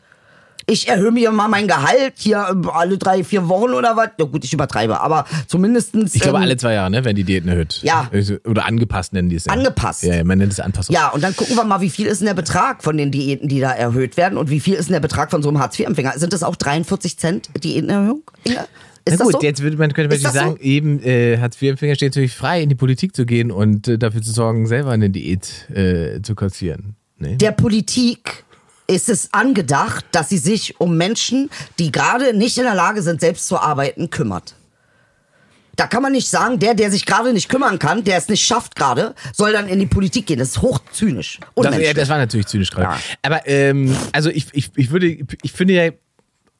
Ich erhöhe mir mal mein Gehalt hier alle drei, vier Wochen oder was. Ja gut, ich übertreibe, aber zumindestens. Ich glaube, ähm, alle zwei Jahre, ne, werden die Diäten erhöht. Ja. Oder angepasst nennen die es ja. Angepasst. Ja, ja, man nennt es Anpassung. Ja, und dann gucken wir mal, wie viel ist denn der Betrag von den Diäten, die da erhöht werden und wie viel ist denn der Betrag von so einem Hartz-IV-Empfänger? Sind das auch 43 Cent Diätenerhöhung? Inge? Ist Na gut, so? jetzt würde man könnte man natürlich das so? sagen, eben äh, Hartz-IV-Empfänger steht natürlich frei, in die Politik zu gehen und äh, dafür zu sorgen, selber eine Diät äh, zu kassieren. Ne? Der Politik ist es angedacht, dass sie sich um Menschen, die gerade nicht in der Lage sind, selbst zu arbeiten, kümmert. Da kann man nicht sagen, der, der sich gerade nicht kümmern kann, der es nicht schafft gerade, soll dann in die Politik gehen. Das ist hochzynisch. Das, ja, das war natürlich zynisch gerade. Ja. Aber ähm, also ich, ich, ich würde, ich finde ja,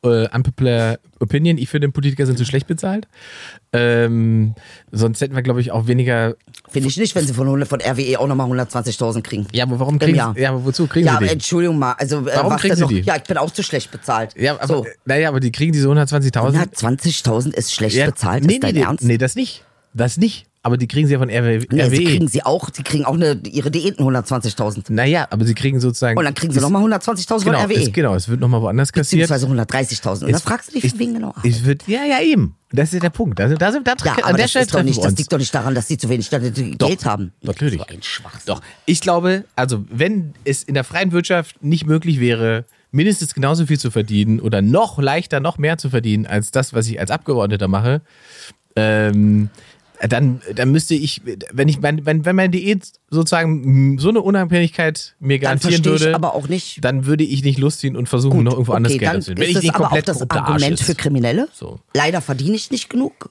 äh, unpopular opinion, ich finde, Politiker sind zu schlecht bezahlt. Ähm, sonst hätten wir, glaube ich, auch weniger. Finde ich nicht, wenn sie von, 100 von RWE auch nochmal 120.000 kriegen. Ja, aber warum kriegen sie, ja, aber wozu kriegen Ja, sie aber die? Entschuldigung mal, also äh, Warum kriegen sie noch? die? Ja, ich bin auch zu schlecht bezahlt. Ja, aber, so. naja, aber die kriegen diese 120.000. 120.000 ist schlecht Ja, bezahlt, nee, ist dein nee, Ernst? Nee, das nicht. Das nicht. Aber die kriegen sie ja von RW, Nee, sie RWE. kriegen sie auch, die kriegen auch eine, ihre Diäten 120.000. Naja, aber sie kriegen sozusagen. Und dann kriegen sie nochmal 120.000 genau, von RWE. Es, genau, es wird nochmal woanders kassiert. Beziehungsweise 130.000. Und Es- fragst du dich, von wegen genau. Es wird, ja, ja, eben. Das ist der Punkt. Da, sind- da, sind- da, Ja, an der das, Stelle ist doch treffen nicht, das liegt doch nicht daran, dass sie zu wenig Geld haben. Natürlich. So ein Schwachsinn. Doch. Ich glaube, also wenn es in der freien Wirtschaft nicht möglich wäre, mindestens genauso viel zu verdienen oder noch leichter, noch mehr zu verdienen als das, was ich als Abgeordneter mache, ähm, dann, dann müsste ich, wenn ich mein, wenn, wenn meine Diät sozusagen so eine Unabhängigkeit mir Dann garantieren ich würde, aber auch nicht. dann würde ich nicht Lust ziehen und versuchen, noch irgendwo anders okay, Geld dann zu Wenn ist ich das aber auch das Argument für Kriminelle. So. Leider verdiene ich nicht genug.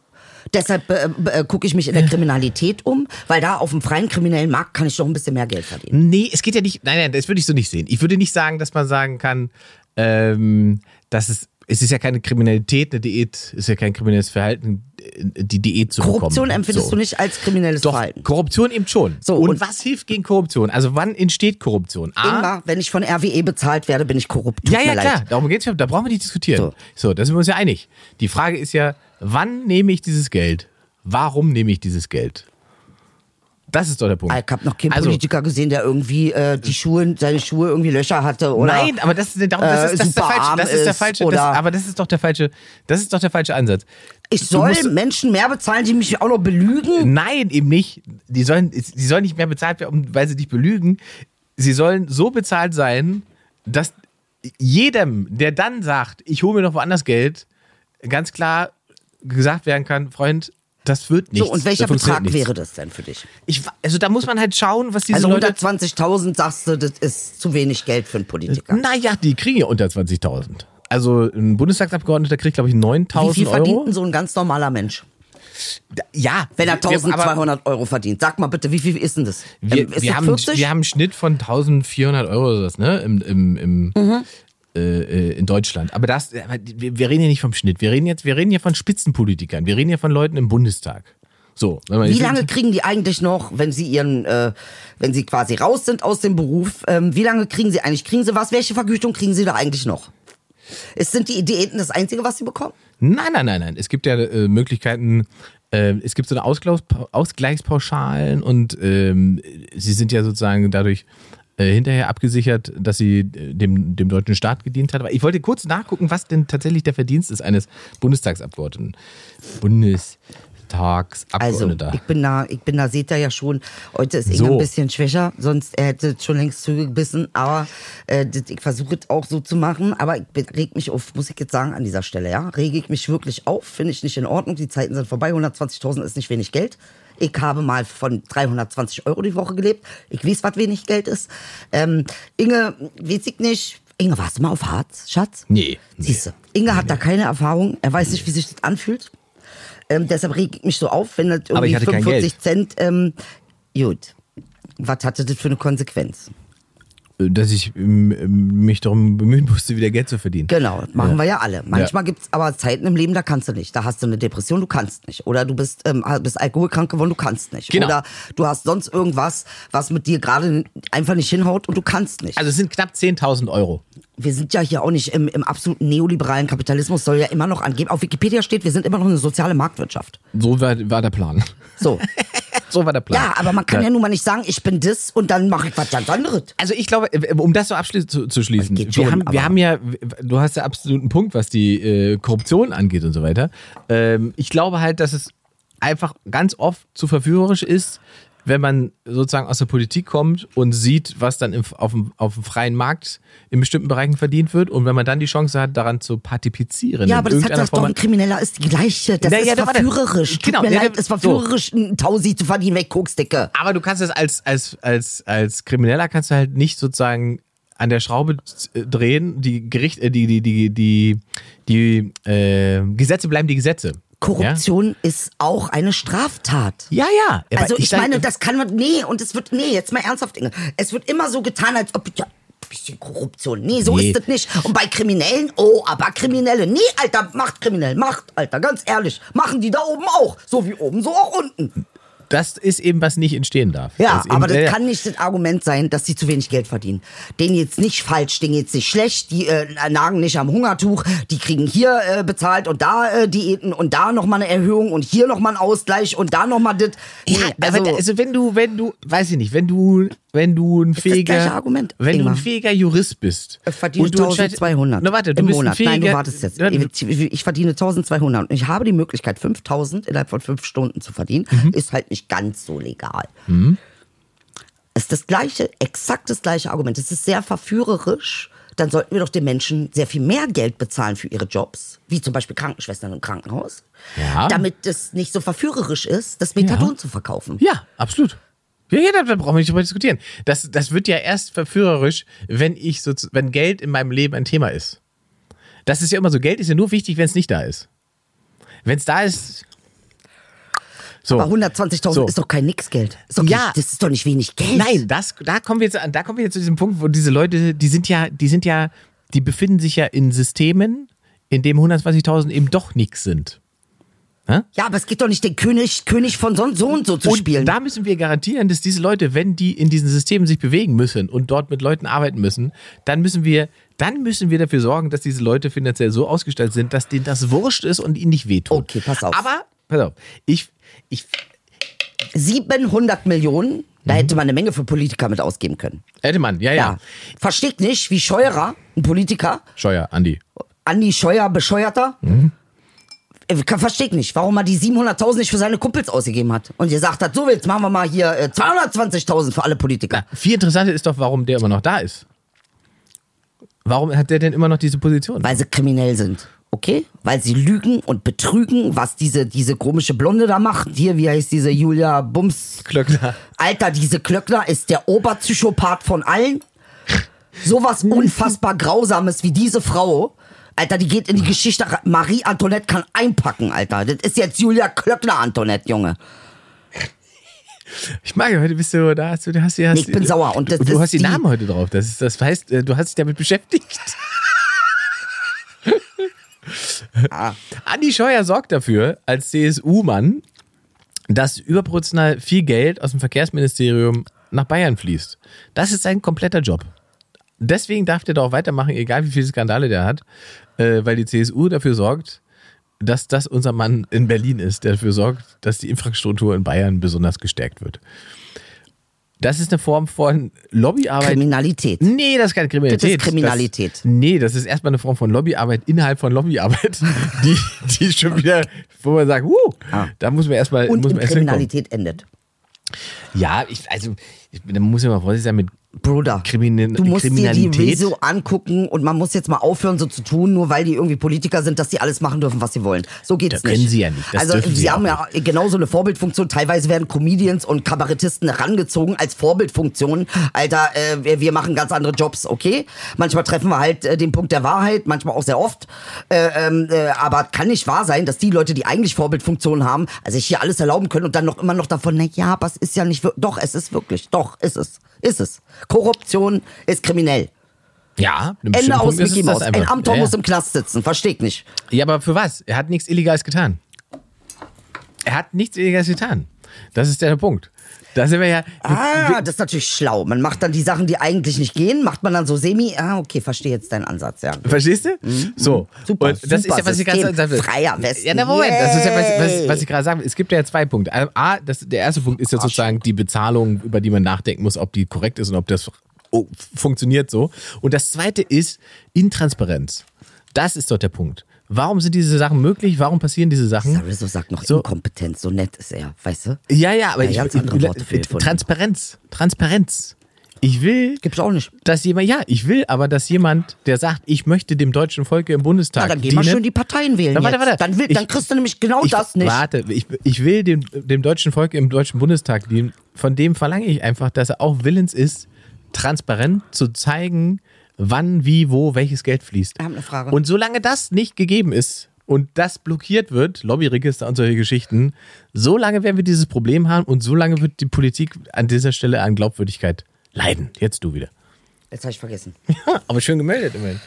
Deshalb äh, äh, gucke ich mich in der Kriminalität um, weil da auf dem freien kriminellen Markt kann ich doch ein bisschen mehr Geld verdienen. Nee, es geht ja nicht. Nein, nein, das würde ich so nicht sehen. Ich würde nicht sagen, dass man sagen kann, ähm, dass es. Es ist ja keine Kriminalität, eine Diät ist ja kein kriminelles Verhalten, die Diät zu Korruption bekommen. empfindest so. du nicht als kriminelles Doch, Verhalten. Korruption eben schon. So, und, und- was hilft gegen Korruption? Also wann entsteht Korruption? A, Ingmar, wenn ich von RWE bezahlt werde, bin ich korrupt. Tut ja, ja, mir klar, Leid. darum geht's ja, da brauchen wir nicht diskutieren. So. So. da sind wir uns ja einig. Die Frage ist ja, wann nehme ich dieses Geld? Warum nehme ich dieses Geld? Das ist doch der Punkt. Ich habe noch keinen Also- Politiker gesehen, der irgendwie äh, die Schuhe, seine Schuhe irgendwie Löcher hatte oder. Nein, aber das, ist- darum, das, äh, ist, das ist der falsche, das ist der falsche, das, aber das ist doch der falsche, das ist doch der falsche Ansatz. Ich soll Menschen mehr bezahlen, die mich auch noch belügen. Nein, eben nicht. Die sollen, die sollen nicht mehr bezahlt werden, weil sie dich belügen. Sie sollen so bezahlt sein, dass jedem, der dann sagt, ich hole mir noch woanders Geld, ganz klar gesagt werden kann, Freund, das wird nicht. So, und welcher Betrag wäre das denn für dich? Ich, also da muss man halt schauen, was diese Also Leute. 120.000 sagst du, das ist zu wenig Geld für einen Politiker. Naja, die kriegen ja unter 20.000. Also ein Bundestagsabgeordneter kriegt, glaube ich, Wie 9.000 viel Euro. verdient denn so ein ganz normaler Mensch, Ja, wenn er wir- aber 1200 Euro verdient? Sag mal bitte, wie viel ist denn das? Wir, Ähm, wir, haben, 40? wir haben einen Schnitt von 1400 Euro oder sowas, ne? Im, im, im, Mhm. Äh, äh, in Deutschland. Aber das, aber wir, reden hier nicht vom Schnitt. Wir reden jetzt, wir reden hier von Spitzenpolitikern. Wir reden hier von Leuten im Bundestag. So, Wie lange kriegen die eigentlich noch, wenn sie ihren, äh, wenn sie quasi raus sind aus dem Beruf, ähm, wie lange kriegen sie eigentlich? Kriegen sie was? Welche Vergütung kriegen sie da eigentlich noch? Es sind die Diäten das Einzige, was sie bekommen? Nein, nein, nein, nein. Es gibt ja äh, Möglichkeiten, äh, es gibt so eine Ausgleich, Ausgleichspauschalen und ähm, sie sind ja sozusagen dadurch äh, hinterher abgesichert, dass sie äh, dem, dem deutschen Staat gedient hat. Aber ich wollte kurz nachgucken, was denn tatsächlich der Verdienst ist eines Bundestagsabgeordneten. Bundestagsabgeordneter. Also, ich bin da, ich bin da, seht ihr ja schon, heute ist So. ein bisschen schwächer, sonst er hätte schon längst zugebissen, aber äh, das- ich versuche es auch so zu machen, aber ich reg mich auf, muss ich jetzt sagen, an dieser Stelle, ja, rege ich mich wirklich auf, finde ich nicht in Ordnung, die Zeiten sind vorbei, 120.000 ist nicht wenig Geld. Ich habe mal von 320 Euro die Woche gelebt. Ich weiß, was wenig Geld ist. Ähm, Inge, weiß ich nicht. Inge, warst du mal auf Harz, Schatz? Nee, nee. Siehst du, Inge hat da keine Erfahrung. Er weiß nicht, wie sich das anfühlt. Ähm, deshalb reg ich mich so auf, wenn das irgendwie hatte kein 45 Geld. Cent. Ähm, gut. Was hatte das für eine Konsequenz? Dass ich mich darum bemühen musste, wieder Geld zu verdienen. Genau, machen wir ja alle. Manchmal gibt's aber Zeiten im Leben, da kannst du nicht. Da hast du eine Depression, du kannst nicht. Oder du bist, ähm, bist alkoholkrank geworden, du kannst nicht. Genau. Oder du hast sonst irgendwas, was mit dir gerade einfach nicht hinhaut und du kannst nicht. Also es sind knapp 10.000 Euro. wir sind ja hier auch nicht im, im absoluten neoliberalen Kapitalismus, soll ja immer noch angeben. Auf Wikipedia steht, wir sind immer noch eine soziale Marktwirtschaft. So war, war der Plan. So. *laughs* So war der Plan. Ja, aber man kann ja, nun mal nicht sagen, ich bin das und dann mache ich was ganz anderes. Also ich glaube, äh, um das so abschließend zu, zu schließen, wir, schon, haben, wir haben ja, du hast ja absolut einen Punkt, was die äh, Korruption angeht und so weiter. Ähm, ich glaube halt, dass es einfach ganz oft zu verführerisch ist, wenn man sozusagen aus der Politik kommt und sieht, was dann im, auf, dem, auf dem freien Markt in bestimmten Bereichen verdient wird und wenn man dann die Chance hat, daran zu partizipieren. Ja, aber das hat das doch Form- ein Krimineller ist die gleiche. Das Na, ist ja, verführerisch. Tut Genau, mir ja, leid, ist verführerisch, ein Tausi zu verdienen, weg, Koksdicke. Aber du kannst es als, als, als, als Krimineller kannst du halt nicht sozusagen an der Schraube drehen. Die Gericht, äh, die, die, die, die, die äh, Gesetze bleiben die Gesetze. Korruption ist auch eine Straftat. Ja, ja. ja. Also aber ich sag- meine, das kann man, nee, und es wird, nee, jetzt mal ernsthaft, Inge. Es wird immer so getan, als ob, ja, bisschen Korruption. Nee, so Nee. ist das nicht. Und bei Kriminellen, oh, aber Kriminelle, nee, Alter, macht kriminell, macht, Alter, ganz ehrlich. Machen die da oben auch. So wie oben, so auch unten. Das ist eben, was nicht entstehen darf. Ja, ist eben, aber das äh, kann nicht das Argument sein, dass sie zu wenig Geld verdienen. Denen jetzt nicht falsch, denen jetzt nicht schlecht, die äh, nagen nicht am Hungertuch, die kriegen hier äh, bezahlt und da äh, Diäten und da nochmal eine Erhöhung und hier nochmal ein Ausgleich und da nochmal das. Ja, also, also wenn du, wenn du, weiß ich nicht, wenn du, wenn du ein fähiger, wenn du ein fähiger Jurist bist, ich verdiene und du entscheidest- 1200 Na warte, du im bist Monat. fähiger, Nein, du wartest jetzt. Ich, verdiene 1200 und ich habe die Möglichkeit, 5000 innerhalb von fünf Stunden zu verdienen. Mhm. Ist halt nicht ganz so legal. Ist das gleiche, exakt das gleiche Argument. Es ist sehr verführerisch. Dann sollten wir doch den Menschen sehr viel mehr Geld bezahlen für ihre Jobs, wie zum Beispiel Krankenschwestern im Krankenhaus, Ja. damit es nicht so verführerisch ist, das Methadon Ja. zu verkaufen. Ja, absolut. Ja, ja, da brauchen wir nicht drüber diskutieren. Das, das wird ja erst verführerisch, wenn ich so, wenn Geld in meinem Leben ein Thema ist. Das ist ja immer so. Geld ist ja nur wichtig, wenn es nicht da ist. Wenn es da ist. So. Aber 120.000 So. ist doch kein Nixgeld. Ist doch Ja. nicht, das ist doch nicht wenig Geld. Nein, das, da kommen wir jetzt an, da kommen wir jetzt zu diesem Punkt, wo diese Leute, die sind ja, die sind ja, die befinden sich ja in Systemen, in dem 120.000 eben doch nichts sind. Ja, aber es geht doch nicht, den König, König von so, so und so zu und spielen. da müssen wir garantieren, dass diese Leute, wenn die in diesen Systemen sich bewegen müssen und dort mit Leuten arbeiten müssen, dann müssen wir, dann müssen wir dafür sorgen, dass diese Leute finanziell so ausgestattet sind, dass denen das wurscht ist und ihnen nicht wehtut. Okay, pass auf. Aber, pass auf, ich, ich, 700 Millionen, da hätte man eine Menge für Politiker mit ausgeben können. hätte man, ja, ja. Ja. Versteht nicht, wie Scheurer, ein Politiker, Scheuer, Andi. Andi Scheuer, Bescheuerter, Mhm. Äh, versteht nicht, warum er die 700.000 nicht für seine Kumpels ausgegeben hat. Und gesagt hat, so jetzt machen wir mal hier äh, 220.000 für alle Politiker. Viel interessanter ist doch, warum der immer noch da ist. Warum hat der denn immer noch diese Position? Weil sie kriminell sind. Okay? Weil sie lügen und betrügen, was diese, diese komische Blonde da macht. Hier, wie heißt diese Julia Bums? Klöckner. Alter, diese Klöckner ist der Oberpsychopath von allen. Sowas *laughs* unfassbar Grausames wie diese Frau. Alter, die geht in die Geschichte. Marie Antoinette kann einpacken, Alter. Das ist jetzt Julia Klöckner Antoinette, Junge. Ich mag ja, heute bist du da, hast du, hast, du- hast ich bin sauer und das du ist hast die die- Namen heute drauf. Das, ist, das heißt, äh, du hast dich damit beschäftigt. *laughs* Ah. Andi Scheuer sorgt dafür, als CSU-Mann, dass überproportional viel Geld aus dem Verkehrsministerium nach Bayern fließt. Das ist sein kompletter Job. Deswegen darf der da auch weitermachen, egal wie viele Skandale der hat, äh, weil die CSU dafür sorgt, dass das unser Mann in Berlin ist, der dafür sorgt, dass die Infrastruktur in Bayern besonders gestärkt wird. Das ist eine Form von Lobbyarbeit. Kriminalität. Nee, das ist keine Kriminalität. Das ist Kriminalität. Das, nee, das ist erstmal eine Form von Lobbyarbeit innerhalb von Lobbyarbeit, *laughs* die, die schon wieder, wo man sagt, uh, da muss man erstmal Und muss man erst hinkommen. Kriminalität endet. Ja, ich, also, ich, da muss ja mal vorsichtig sein mit Bruder, Krimin du musst dir die. Rezo angucken und man muss jetzt mal aufhören, so zu tun, nur weil die irgendwie Politiker sind, dass die alles machen dürfen, was sie wollen. So geht's Das nicht. können sie ja nicht. Das also sie sie haben ja genauso eine Vorbildfunktion. Teilweise werden Comedians und Kabarettisten herangezogen als Vorbildfunktion. Alter, äh, wir, wir machen ganz andere Jobs, okay? Manchmal treffen wir halt äh, den Punkt der Wahrheit, manchmal auch sehr oft. Äh, ähm, äh, aber kann nicht wahr sein, dass die Leute, die eigentlich Vorbildfunktionen haben, also sich hier alles erlauben können und dann noch immer noch davon, na ja, aber es ist ja nicht wirklich. Doch, es ist wirklich. Doch, ist es. Ist es. Korruption ist kriminell. Ja, Ende aus Punkt Mickey Mouse. Ein. Amtor ja, muss ja. im Knast sitzen. Versteh ich nicht. ja, aber für was? Er hat nichts Illegales getan. Er hat nichts Illegales getan. Das ist der Punkt. Da sind wir ja. Ah, das ist natürlich schlau. Man macht dann die Sachen, die eigentlich nicht gehen, macht man dann so semi. Ah, okay, verstehe jetzt deinen Ansatz, ja. Verstehst du? So. Super, und das super ist ja, was ich gerade System. sagen will. Freier Westen. Ja, na Moment, das ist ja, was, was, Yay. was ich gerade sagen will. Es gibt ja zwei Punkte. Also, A, das, der erste Punkt ist ja sozusagen die Bezahlung, über die man nachdenken muss, ob die korrekt ist und ob das oh, funktioniert so. Und das zweite ist Intransparenz. Das ist dort der Punkt. Warum sind diese Sachen möglich? Warum passieren diese Sachen? Rizzo sagt noch So. Inkompetenz, so nett ist er, weißt du? Ja, ja, aber Ja, ich, ganz andere Worte für- Transparenz. Transparenz. Ich will, Gibt's auch nicht. dass jemand, ja, ich will aber, dass jemand, der sagt, ich möchte dem deutschen Volke im Bundestag Na, dann geh mal schön die Parteien wählen Na, warte, warte. Dann, will, Ich- dann kriegst du nämlich genau ich, das nicht. Warte, ich, ich will dem, dem deutschen Volk im deutschen Bundestag dienen. Von dem verlange ich einfach, dass er auch willens ist, transparent zu zeigen, wann, wie, wo, welches Geld fließt. Ich hab eine Frage. Und solange das nicht gegeben ist und das blockiert wird, Lobbyregister und solche Geschichten, solange werden wir dieses Problem haben und solange wird die Politik an dieser Stelle an Glaubwürdigkeit leiden. Jetzt du wieder. Jetzt habe ich vergessen. *laughs* Aber schön gemeldet immerhin.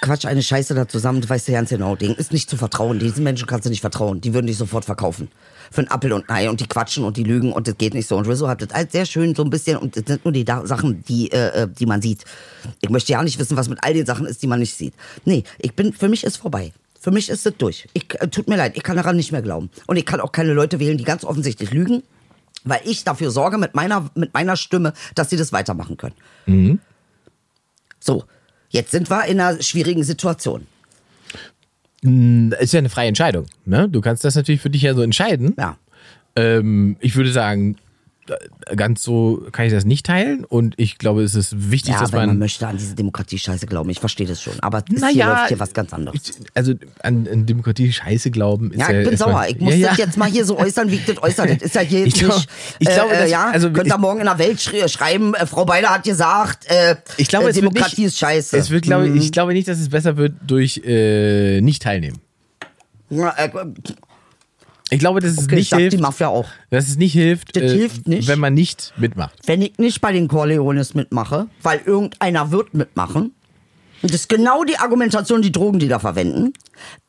Quatsch eine Scheiße da zusammen, du weißt ja ganz genau, denen ist nicht zu vertrauen. Diesen Menschen kannst du nicht vertrauen. Die würden dich sofort verkaufen. Für einen Appel und Ei und die quatschen und die lügen und das geht nicht so. Und Rizzo hat das alles sehr schön so ein bisschen und das sind nur die da Sachen, die, äh, äh, die man sieht. Ich möchte ja nicht wissen, was mit all den Sachen ist, die man nicht sieht. Nee, ich bin, für mich ist vorbei. Für mich ist es durch. Ich, äh, tut mir leid, ich kann daran nicht mehr glauben. Und ich kann auch keine Leute wählen, die ganz offensichtlich lügen, weil ich dafür sorge mit meiner, mit meiner Stimme, dass sie das weitermachen können. So, jetzt sind wir in einer schwierigen Situation. Ist ja eine freie Entscheidung. Ne? Du kannst das natürlich für dich ja so entscheiden. Ja. Ähm, ich würde sagen, ganz so kann ich das nicht teilen und ich glaube, es ist wichtig, Ja, dass man, man. möchte an diese Demokratie-Scheiße glauben. Ich verstehe das schon. Aber es Na hier läuft hier was ganz anderes. Also an, an Demokratie Scheiße glauben ist Ja, ja. ich bin sauer. Ich muss ja, das jetzt mal hier so äußern, wie ich das äußere. Das ist ja hier *laughs* Ich glaub- nicht. ich glaube, äh, ja, also könnt ihr morgen in der Welt schri schreiben, äh, Frau Beider hat gesagt, äh, Ich glaube, äh, Demokratie nicht, ist scheiße. Es wird, glaube, Mhm. ich glaube nicht, dass es besser wird durch äh, nicht teilnehmen. Ja, äh, Ich glaube, dass es okay, ich nicht sag die hilft, Mafia auch. dass es nicht hilft, Das hilft nicht. wenn man nicht mitmacht. Wenn ich nicht bei den Corleones mitmache, weil irgendeiner wird mitmachen, und das ist genau die Argumentation, die Drogen, die da verwenden,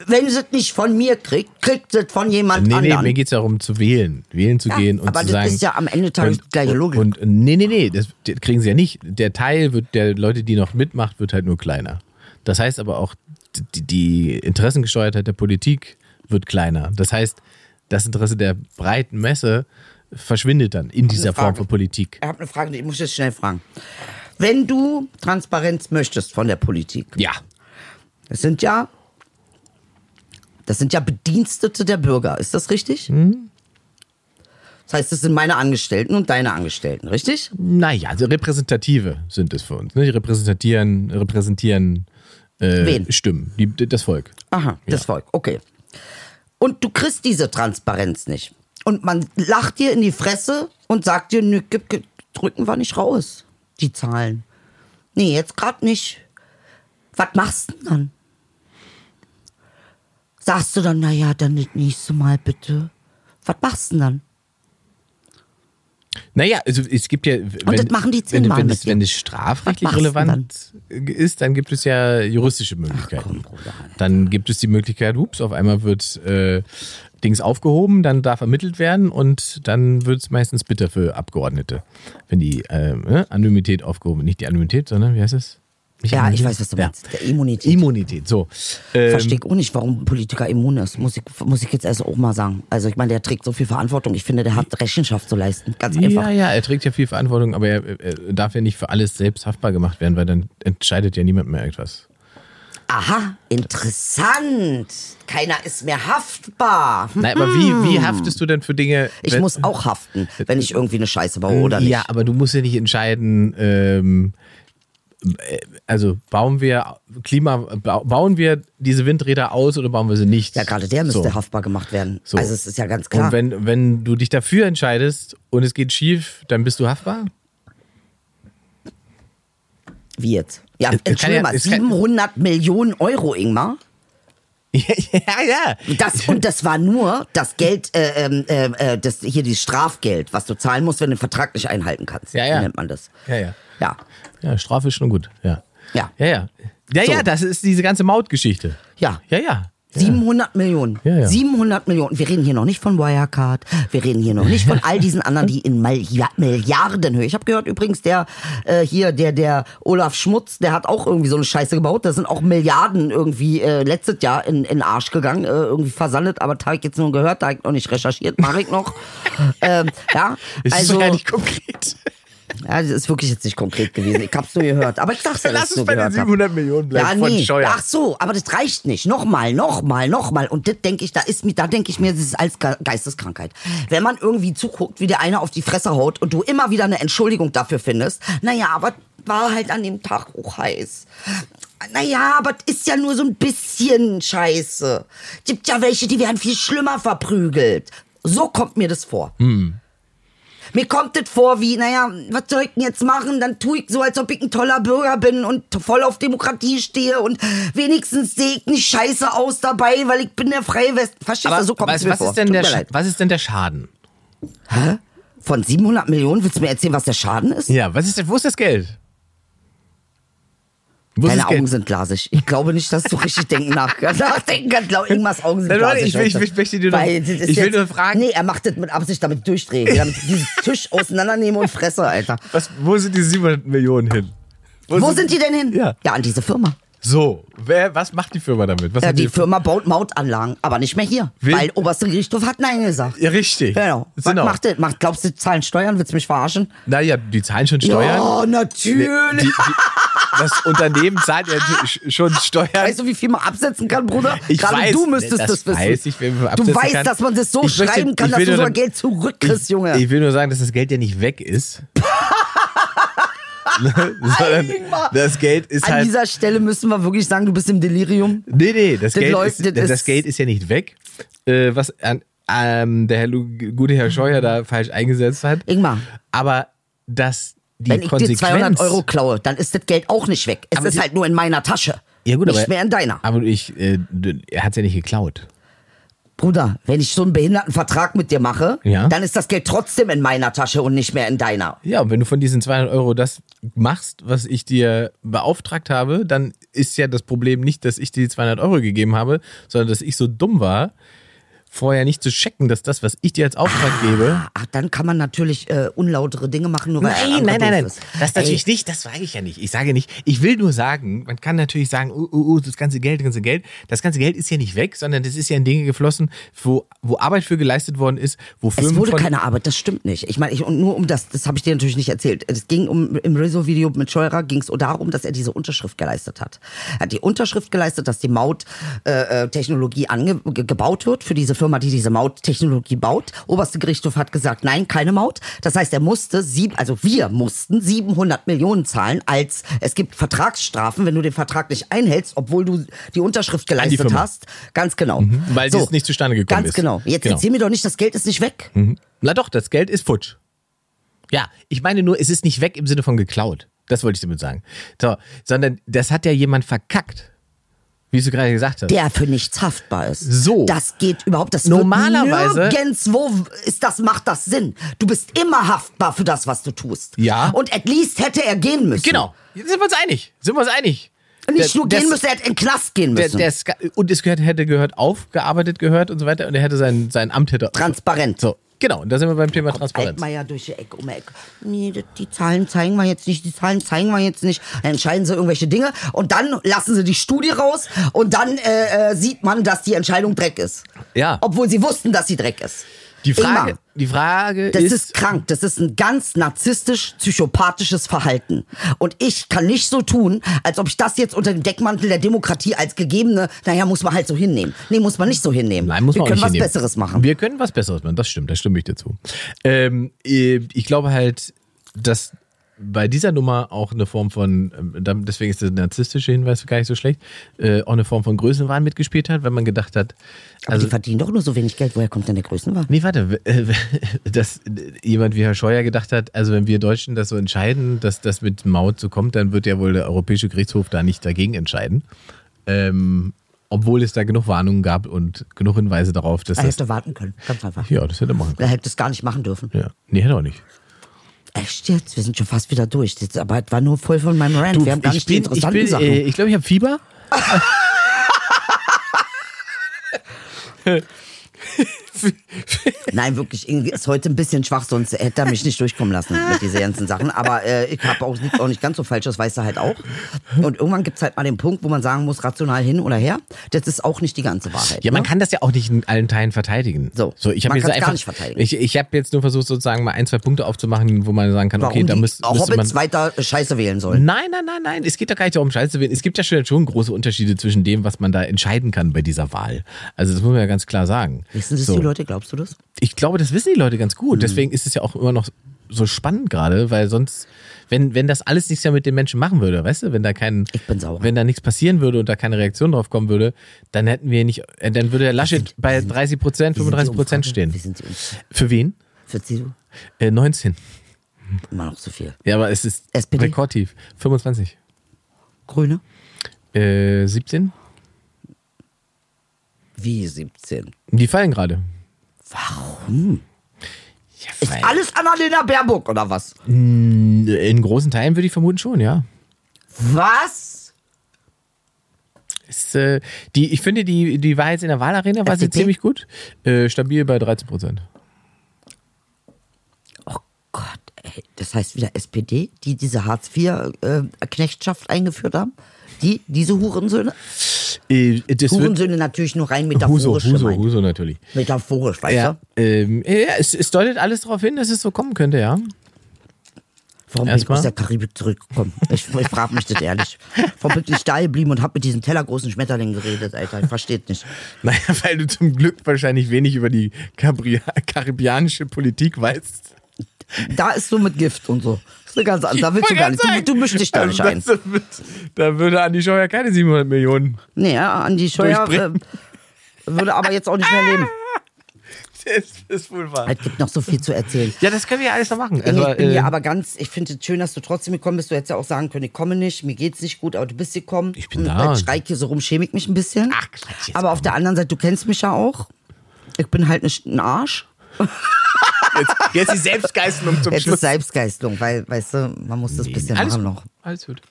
wenn sie es nicht von mir kriegt, kriegt sie es von jemand Nee, nee, anderen. mir geht es darum, zu wählen. Wählen zu Ja, gehen und aber zu das sagen. ist ja am Ende und, gleiche Logik. Und, und nee, nee, nee, das das kriegen sie ja nicht. Der Teil wird der Leute, die noch mitmacht, wird halt nur kleiner. Das heißt aber auch, die, die Interessengesteuertheit der Politik wird kleiner. Das heißt, das Interesse der breiten Messe verschwindet dann in dieser Form von Politik. Ich habe eine Frage, die muss ich jetzt schnell fragen. Wenn du Transparenz möchtest von der Politik, Ja. das sind ja, das sind ja Bedienstete der Bürger, ist das richtig? Mhm. Das heißt, das sind meine Angestellten und deine Angestellten, richtig? Naja, also Repräsentative sind es für uns. Ne? Die repräsentieren, repräsentieren äh, Wen? Stimmen, die, das Volk. Aha, das Ja. Volk, okay. Und du kriegst diese Transparenz nicht. Und man lacht dir in die Fresse und sagt dir, nö, drücken wir nicht raus, die Zahlen. Nee, jetzt gerade nicht. Was machst du denn dann? Sagst du dann, naja, dann das nächste Mal bitte. Was machst du denn dann? Naja, also es gibt ja. Wenn, das machen die wenn, zehnmal wenn, es, dir. wenn es strafrechtlich relevant ist, dann gibt es ja juristische Möglichkeiten. komm, Bruder. dann gibt es die Möglichkeit, ups, auf einmal wird äh, Dings aufgehoben, dann darf ermittelt werden und dann wird es meistens bitter für Abgeordnete, wenn die äh, ne, Anonymität aufgehoben wird. Nicht die Anonymität, sondern wie heißt es? Ja, ich weiß, was du Ja. meinst. Der Immunität. Immunität, so. Ähm, Verstehe ich auch nicht, warum ein Politiker immun ist. Muss ich, muss ich jetzt erst auch mal sagen. Also ich meine, der trägt so viel Verantwortung. Ich finde, der hat Rechenschaft zu leisten. Ganz einfach. Ja, ja, er trägt ja viel Verantwortung, aber er, er darf ja nicht für alles selbst haftbar gemacht werden, weil dann entscheidet ja niemand mehr etwas. Aha, interessant. Keiner ist mehr haftbar. Hm. Nein, aber wie, wie haftest du denn für Dinge? Ich muss auch haften, wenn ich irgendwie eine Scheiße baue oder nicht. Ja, aber du musst ja nicht entscheiden, ähm, äh, also bauen wir Klima, ba- bauen wir diese Windräder aus oder bauen wir sie nicht? Ja, gerade der müsste So. haftbar gemacht werden. So. Also es ist ja ganz klar. Und wenn, wenn du dich dafür entscheidest und es geht schief, dann bist du haftbar? Wie jetzt? Ja, kann Entschuldigung ja- mal, es kann- 700 Millionen Euro, Ingmar. Ja, ja. Das, und das war nur das Geld, äh, ähm, äh, äh, das, hier dieses Strafgeld, was du zahlen musst, wenn du den Vertrag nicht einhalten kannst. Ja, ja. Nennt man das? Ja, ja. Ja. Ja, Strafe ist schon gut. Ja. Ja. Ja, ja. Ja, So. ja, das ist diese ganze Mautgeschichte. Ja. Ja, ja. 700 Millionen. Ja, ja. 700 Millionen. Wir reden hier noch nicht von Wirecard. Wir reden hier noch nicht von all diesen anderen, die in Millia- Milliardenhöhe. Ich habe gehört übrigens, der äh, hier, der der Olaf Schmutz, der hat auch irgendwie so eine Scheiße gebaut. Da sind auch Milliarden irgendwie äh, letztes Jahr in, in Arsch gegangen, äh, irgendwie versandet. Aber da habe ich jetzt nur gehört, da habe ich noch nicht recherchiert, mache ich noch. *laughs* ähm, ja, ist also doch ja nicht konkret. Ja, das ist wirklich jetzt nicht konkret gewesen. Ich hab's nur gehört. Aber ich dachte, dass Lass ich es bei den gehört hab. 700 Millionen bleiben ja, von nee. Steuern. Ach so, aber das reicht nicht. Nochmal, nochmal, nochmal. Und das denke ich, da ist mir, da denke ich mir, das ist als Ge- Geisteskrankheit. Wenn man irgendwie zuguckt, wie der eine auf die Fresse haut und du immer wieder eine Entschuldigung dafür findest, naja, aber war halt an dem Tag auch heiß. Naja, aber das ist ja nur so ein bisschen Scheiße. Gibt ja welche, die werden viel schlimmer verprügelt. So kommt mir das vor. Mir kommt das vor wie, naja, was soll ich denn jetzt machen? Dann tue ich so, als ob ich ein toller Bürger bin und voll auf Demokratie stehe und wenigstens sehe ich nicht scheiße aus dabei, weil ich bin der freie West. Verstehst du, so kommt was, es mir was, vor. ist denn Tut der, was ist denn der Schaden? Von 700 Millionen, willst du mir erzählen, was der Schaden ist? Ja, was ist denn, wo ist das Geld? Wo ist Deine Geld? Augen sind glasig. Ich glaube nicht, dass du richtig denken nach, *laughs* nachdenken kannst. Ingmars Augen sind glasig. ich will- ich will- möchte dir noch- ich will jetzt- nur fragen- Nee, er macht das mit Absicht, damit durchdrehen. Damit ich diesen Tisch *laughs* auseinandernehme und fresse, Alter. Was, wo sind die 700 Millionen hin? Wo sind die denn hin? Ja. Ja, an diese Firma. So, wer, was macht die Firma damit? Was Ja, hat die Firma baut Mautanlagen, aber nicht mehr hier. Will- Weil oberste Gerichtshof hat Nein gesagt. Ja, richtig. Genau. Was Genau. macht der? Macht, glaubst du, die zahlen Steuern? Willst du mich verarschen? Naja, die zahlen schon Steuern. Ja, natürlich. Die, die, das Unternehmen zahlt ja sch- schon Steuern. Weißt du, wie viel man absetzen kann, Bruder? Ich Gerade weiß, du müsstest das das, wissen. weiß ich, wie man du weißt, kann. dass man das so Ich möchte- schreiben kann, ich dass du sogar Geld zurückkriegst, Junge. Ich will nur sagen, dass das Geld ja nicht weg ist. Ingmar. das Geld ist An halt. dieser Stelle müssen wir wirklich sagen, du bist im Delirium. Nee, nee, das, Das Geld, läuft- ist, das das, Geld ist ja nicht weg. Äh, was an, ähm, der Herr, gute Herr Scheuer da falsch eingesetzt hat. Ingmar, Aber dass die wenn ich dir Konsequenz. 200 Euro klaue, dann ist das Geld auch nicht weg. Es ist halt nur in meiner Tasche. ja, gut, nicht aber, mehr in deiner. Aber ich, äh, er hat es ja nicht geklaut. Bruder, wenn ich so einen Behindertenvertrag mit dir mache, Ja. dann ist das Geld trotzdem in meiner Tasche und nicht mehr in deiner. Ja, und wenn du von diesen 200 Euro das machst, was ich dir beauftragt habe, dann ist ja das Problem nicht, dass ich dir die 200 Euro gegeben habe, sondern dass ich so dumm war, vorher nicht zu checken, dass das, was ich dir als Auftrag gebe. Ach, dann kann man natürlich äh, unlautere Dinge machen, nur weil ein Nein, nein, nein, nein. ist. Das Ey, natürlich nicht, das sage ich ja nicht. Ich sage nicht, ich will nur sagen, man kann natürlich sagen, uh, uh, uh, das ganze Geld, das ganze Geld. Das ganze Geld ist ja nicht weg, sondern das ist ja in Dinge geflossen, wo, wo Arbeit für geleistet worden ist, wo Firmen Es wurde keine Arbeit, das stimmt nicht. Ich meine, ich, und nur um das, das habe ich dir natürlich nicht erzählt. Es ging um, im Rezo-Video mit Scheurer ging es darum, dass er diese Unterschrift geleistet hat. Er hat die Unterschrift geleistet, dass die Mauttechnologie ange ge gebaut wird für diese Firma, die diese Mauttechnologie baut. Oberste Gerichtshof hat gesagt, nein, keine Maut. Das heißt, er musste sieben, also wir mussten 700 Millionen zahlen, als es gibt Vertragsstrafen, wenn du den Vertrag nicht einhältst, obwohl du die Unterschrift geleistet Firma. hast. Ganz genau. weil so, es nicht zustande gekommen Ganz ist. genau. Jetzt Genau. erzähl mir doch nicht, das Geld ist nicht weg. Na doch, das Geld ist futsch. Ja, ich meine nur, es ist nicht weg im Sinne von geklaut. Das wollte ich damit sagen. So, sondern das hat ja jemand verkackt. Wie du gerade gesagt hast. der für nichts haftbar ist. So. Das geht überhaupt, das Normalerweise- nirgendwo ist das, macht das Sinn. Du bist immer haftbar für das, was du tust. Ja. Und at least hätte er gehen müssen. Genau. Sind wir uns einig. Sind wir uns einig. Nicht Der- nur gehen müssen, er hätte in den Knast gehen Der, müssen. der Ska- und es gehört, hätte gehört aufgearbeitet gehört und so weiter und er hätte sein, sein Amt hätte Transparent. so Genau, und da sind wir beim Thema Transparenz. Altmaier durch die Ecke um die Ecke. Nee, die, Zahlen zeigen wir jetzt nicht, die Zahlen zeigen wir jetzt nicht. Dann entscheiden sie irgendwelche Dinge und dann lassen sie die Studie raus und dann äh, äh, sieht man, dass die Entscheidung Dreck ist. Ja. Obwohl sie wussten, dass sie Dreck ist. Die Frage, Ingmar, die Frage das ist, ist, krank. Das ist ein ganz narzisstisch-psychopathisches Verhalten. Und ich kann nicht so tun, als ob ich das jetzt unter dem Deckmantel der Demokratie als gegebene, naja, muss man halt so hinnehmen. Nee, muss man nicht so hinnehmen. Nein, muss Wir man auch können was hinnehmen. Besseres machen. Wir können was Besseres machen, das stimmt, da stimme ich dir zu. Ähm, äh, ich glaube halt, dass bei dieser Nummer auch eine Form von, ähm, deswegen ist der narzisstische Hinweis gar nicht so schlecht, äh, auch eine Form von Größenwahn mitgespielt hat, wenn man gedacht hat, Aber also die verdienen doch nur so wenig Geld. Woher kommt denn der Größenwahn? Nee, warte, äh, *laughs* dass jemand wie Herr Scheuer gedacht hat, also wenn wir Deutschen das so entscheiden, dass das mit Maut so kommt, dann wird ja wohl der Europäische Gerichtshof da nicht dagegen entscheiden. Ähm, obwohl es da genug Warnungen gab und genug Hinweise darauf, dass Er das. hätte warten können. Ganz einfach. Ja, das hätte er machen können. Er hätte es gar nicht machen dürfen. Ja. Nee, hätte auch nicht. Echt jetzt? Wir sind schon fast wieder durch. Das, aber es war nur voll von meinem Rant. wir haben gar ich nicht die bin, ich interessanten bin, Sachen. äh, ich glaube, ich habe Fieber. *laughs* *laughs* *laughs* *laughs* Nein, wirklich, Inge ist heute ein bisschen schwach, sonst hätte er mich nicht durchkommen lassen mit diesen ganzen Sachen. Aber äh, ich habe auch, liegt auch nicht ganz so falsch, das weiß er halt auch. Und irgendwann gibt's halt mal den Punkt, wo man sagen muss, rational hin oder her. Das ist auch nicht die ganze Wahrheit. Ja, man ne? kann das ja auch nicht in allen Teilen verteidigen. So, so ich habe jetzt gar einfach, nicht verteidigen. Ich, ich habe jetzt nur versucht, sozusagen mal ein, zwei Punkte aufzumachen, wo man sagen kann, Warum okay, da müsste, müsste man. Hobbits weiter Scheiße wählen sollen. Nein, nein, nein, nein. Es geht doch gar nicht darum, Scheiße zu wählen. Es gibt ja schon, schon große Unterschiede zwischen dem, was man da entscheiden kann bei dieser Wahl. Also das muss man ja ganz klar sagen. Wissen das so. die Leute, glaubst du das? Ich glaube, das wissen die Leute ganz gut. Deswegen ist es ja auch immer noch so spannend gerade, weil sonst, wenn, wenn das alles nichts ja mit den Menschen machen würde, weißt du, wenn da kein, Ich bin sauer. wenn da nichts passieren würde und da keine Reaktion drauf kommen würde, dann hätten wir nicht, äh, dann würde der Laschet bei 30 Prozent, Wie sind die 35 Prozent stehen. Sind? Für wen? Für CDU? Äh, 19. Immer noch zu viel. Ja, aber es ist SPD? rekordtief. 25. Grüne? Äh, 17? Wie 17? Die fallen gerade. Warum? Ja, Ist alles Annalena Baerbock oder was? In großen Teilen würde ich vermuten schon, ja. Was? Ist, äh, die, ich finde, die, die war jetzt in der Wahlarena, war sie FDP? ziemlich gut. Äh, stabil bei 13 Prozent. Oh Gott, ey. Das heißt wieder SPD, die diese Hartz-IV-Knechtschaft eingeführt haben? Die, diese Hurensöhne? Äh, Hurensöhne natürlich nur rein Huso, metaphorisch Huso, gemeint. Huso natürlich. Metaphorisch, weißt Ja, du? ähm, ja es, es deutet alles darauf hin, dass es so kommen könnte, ja. Warum bin ich Erstmal? aus der Karibik zurückgekommen? Ich, ich frage mich das ehrlich. Warum bin ich da geblieben und habe mit diesem tellergroßen Schmetterling geredet, Alter? Ich versteht nicht. Naja, weil du zum Glück wahrscheinlich wenig über die Kabri *laughs* karibianische Politik weißt. Da ist so mit Gift und so. Das ist eine ganz andere. Da willst du gar nicht. Du, du mischst dich da nicht ein. Da würde Andi Scheuer keine 700 Millionen. Nee, ja, Andi Scheuer äh, würde aber jetzt auch nicht mehr leben. *laughs* Das ist wohl wahr. Es gibt noch so viel zu erzählen. Ja, das können wir ja alles noch machen. Also, ich bin äh, ja aber ganz, ich finde es schön, dass du trotzdem gekommen bist. Du hättest ja auch sagen können, ich komme nicht, mir geht's nicht gut, aber du bist gekommen. Ich bin und da. Ich hier so rum, schäme ich mich ein bisschen. Ach, Quatsch, aber auf der anderen Seite, du kennst mich ja auch. Ich bin halt nicht ein Arsch. *laughs* jetzt, jetzt die Selbstgeißelung zum Jetzt ist Schluss. Selbstgeistung, weil, weißt du, man muss das bisschen alles machen gut. noch. Alles gut.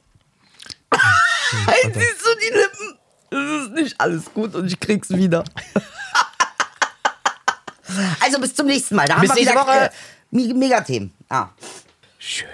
Hey, siehst du die Lippen? Das ist nicht alles gut und ich krieg's wieder. also bis zum nächsten Mal. Da Bis haben wir nächste wieder Woche. äh, Me- Megathemen. Ah. Schön.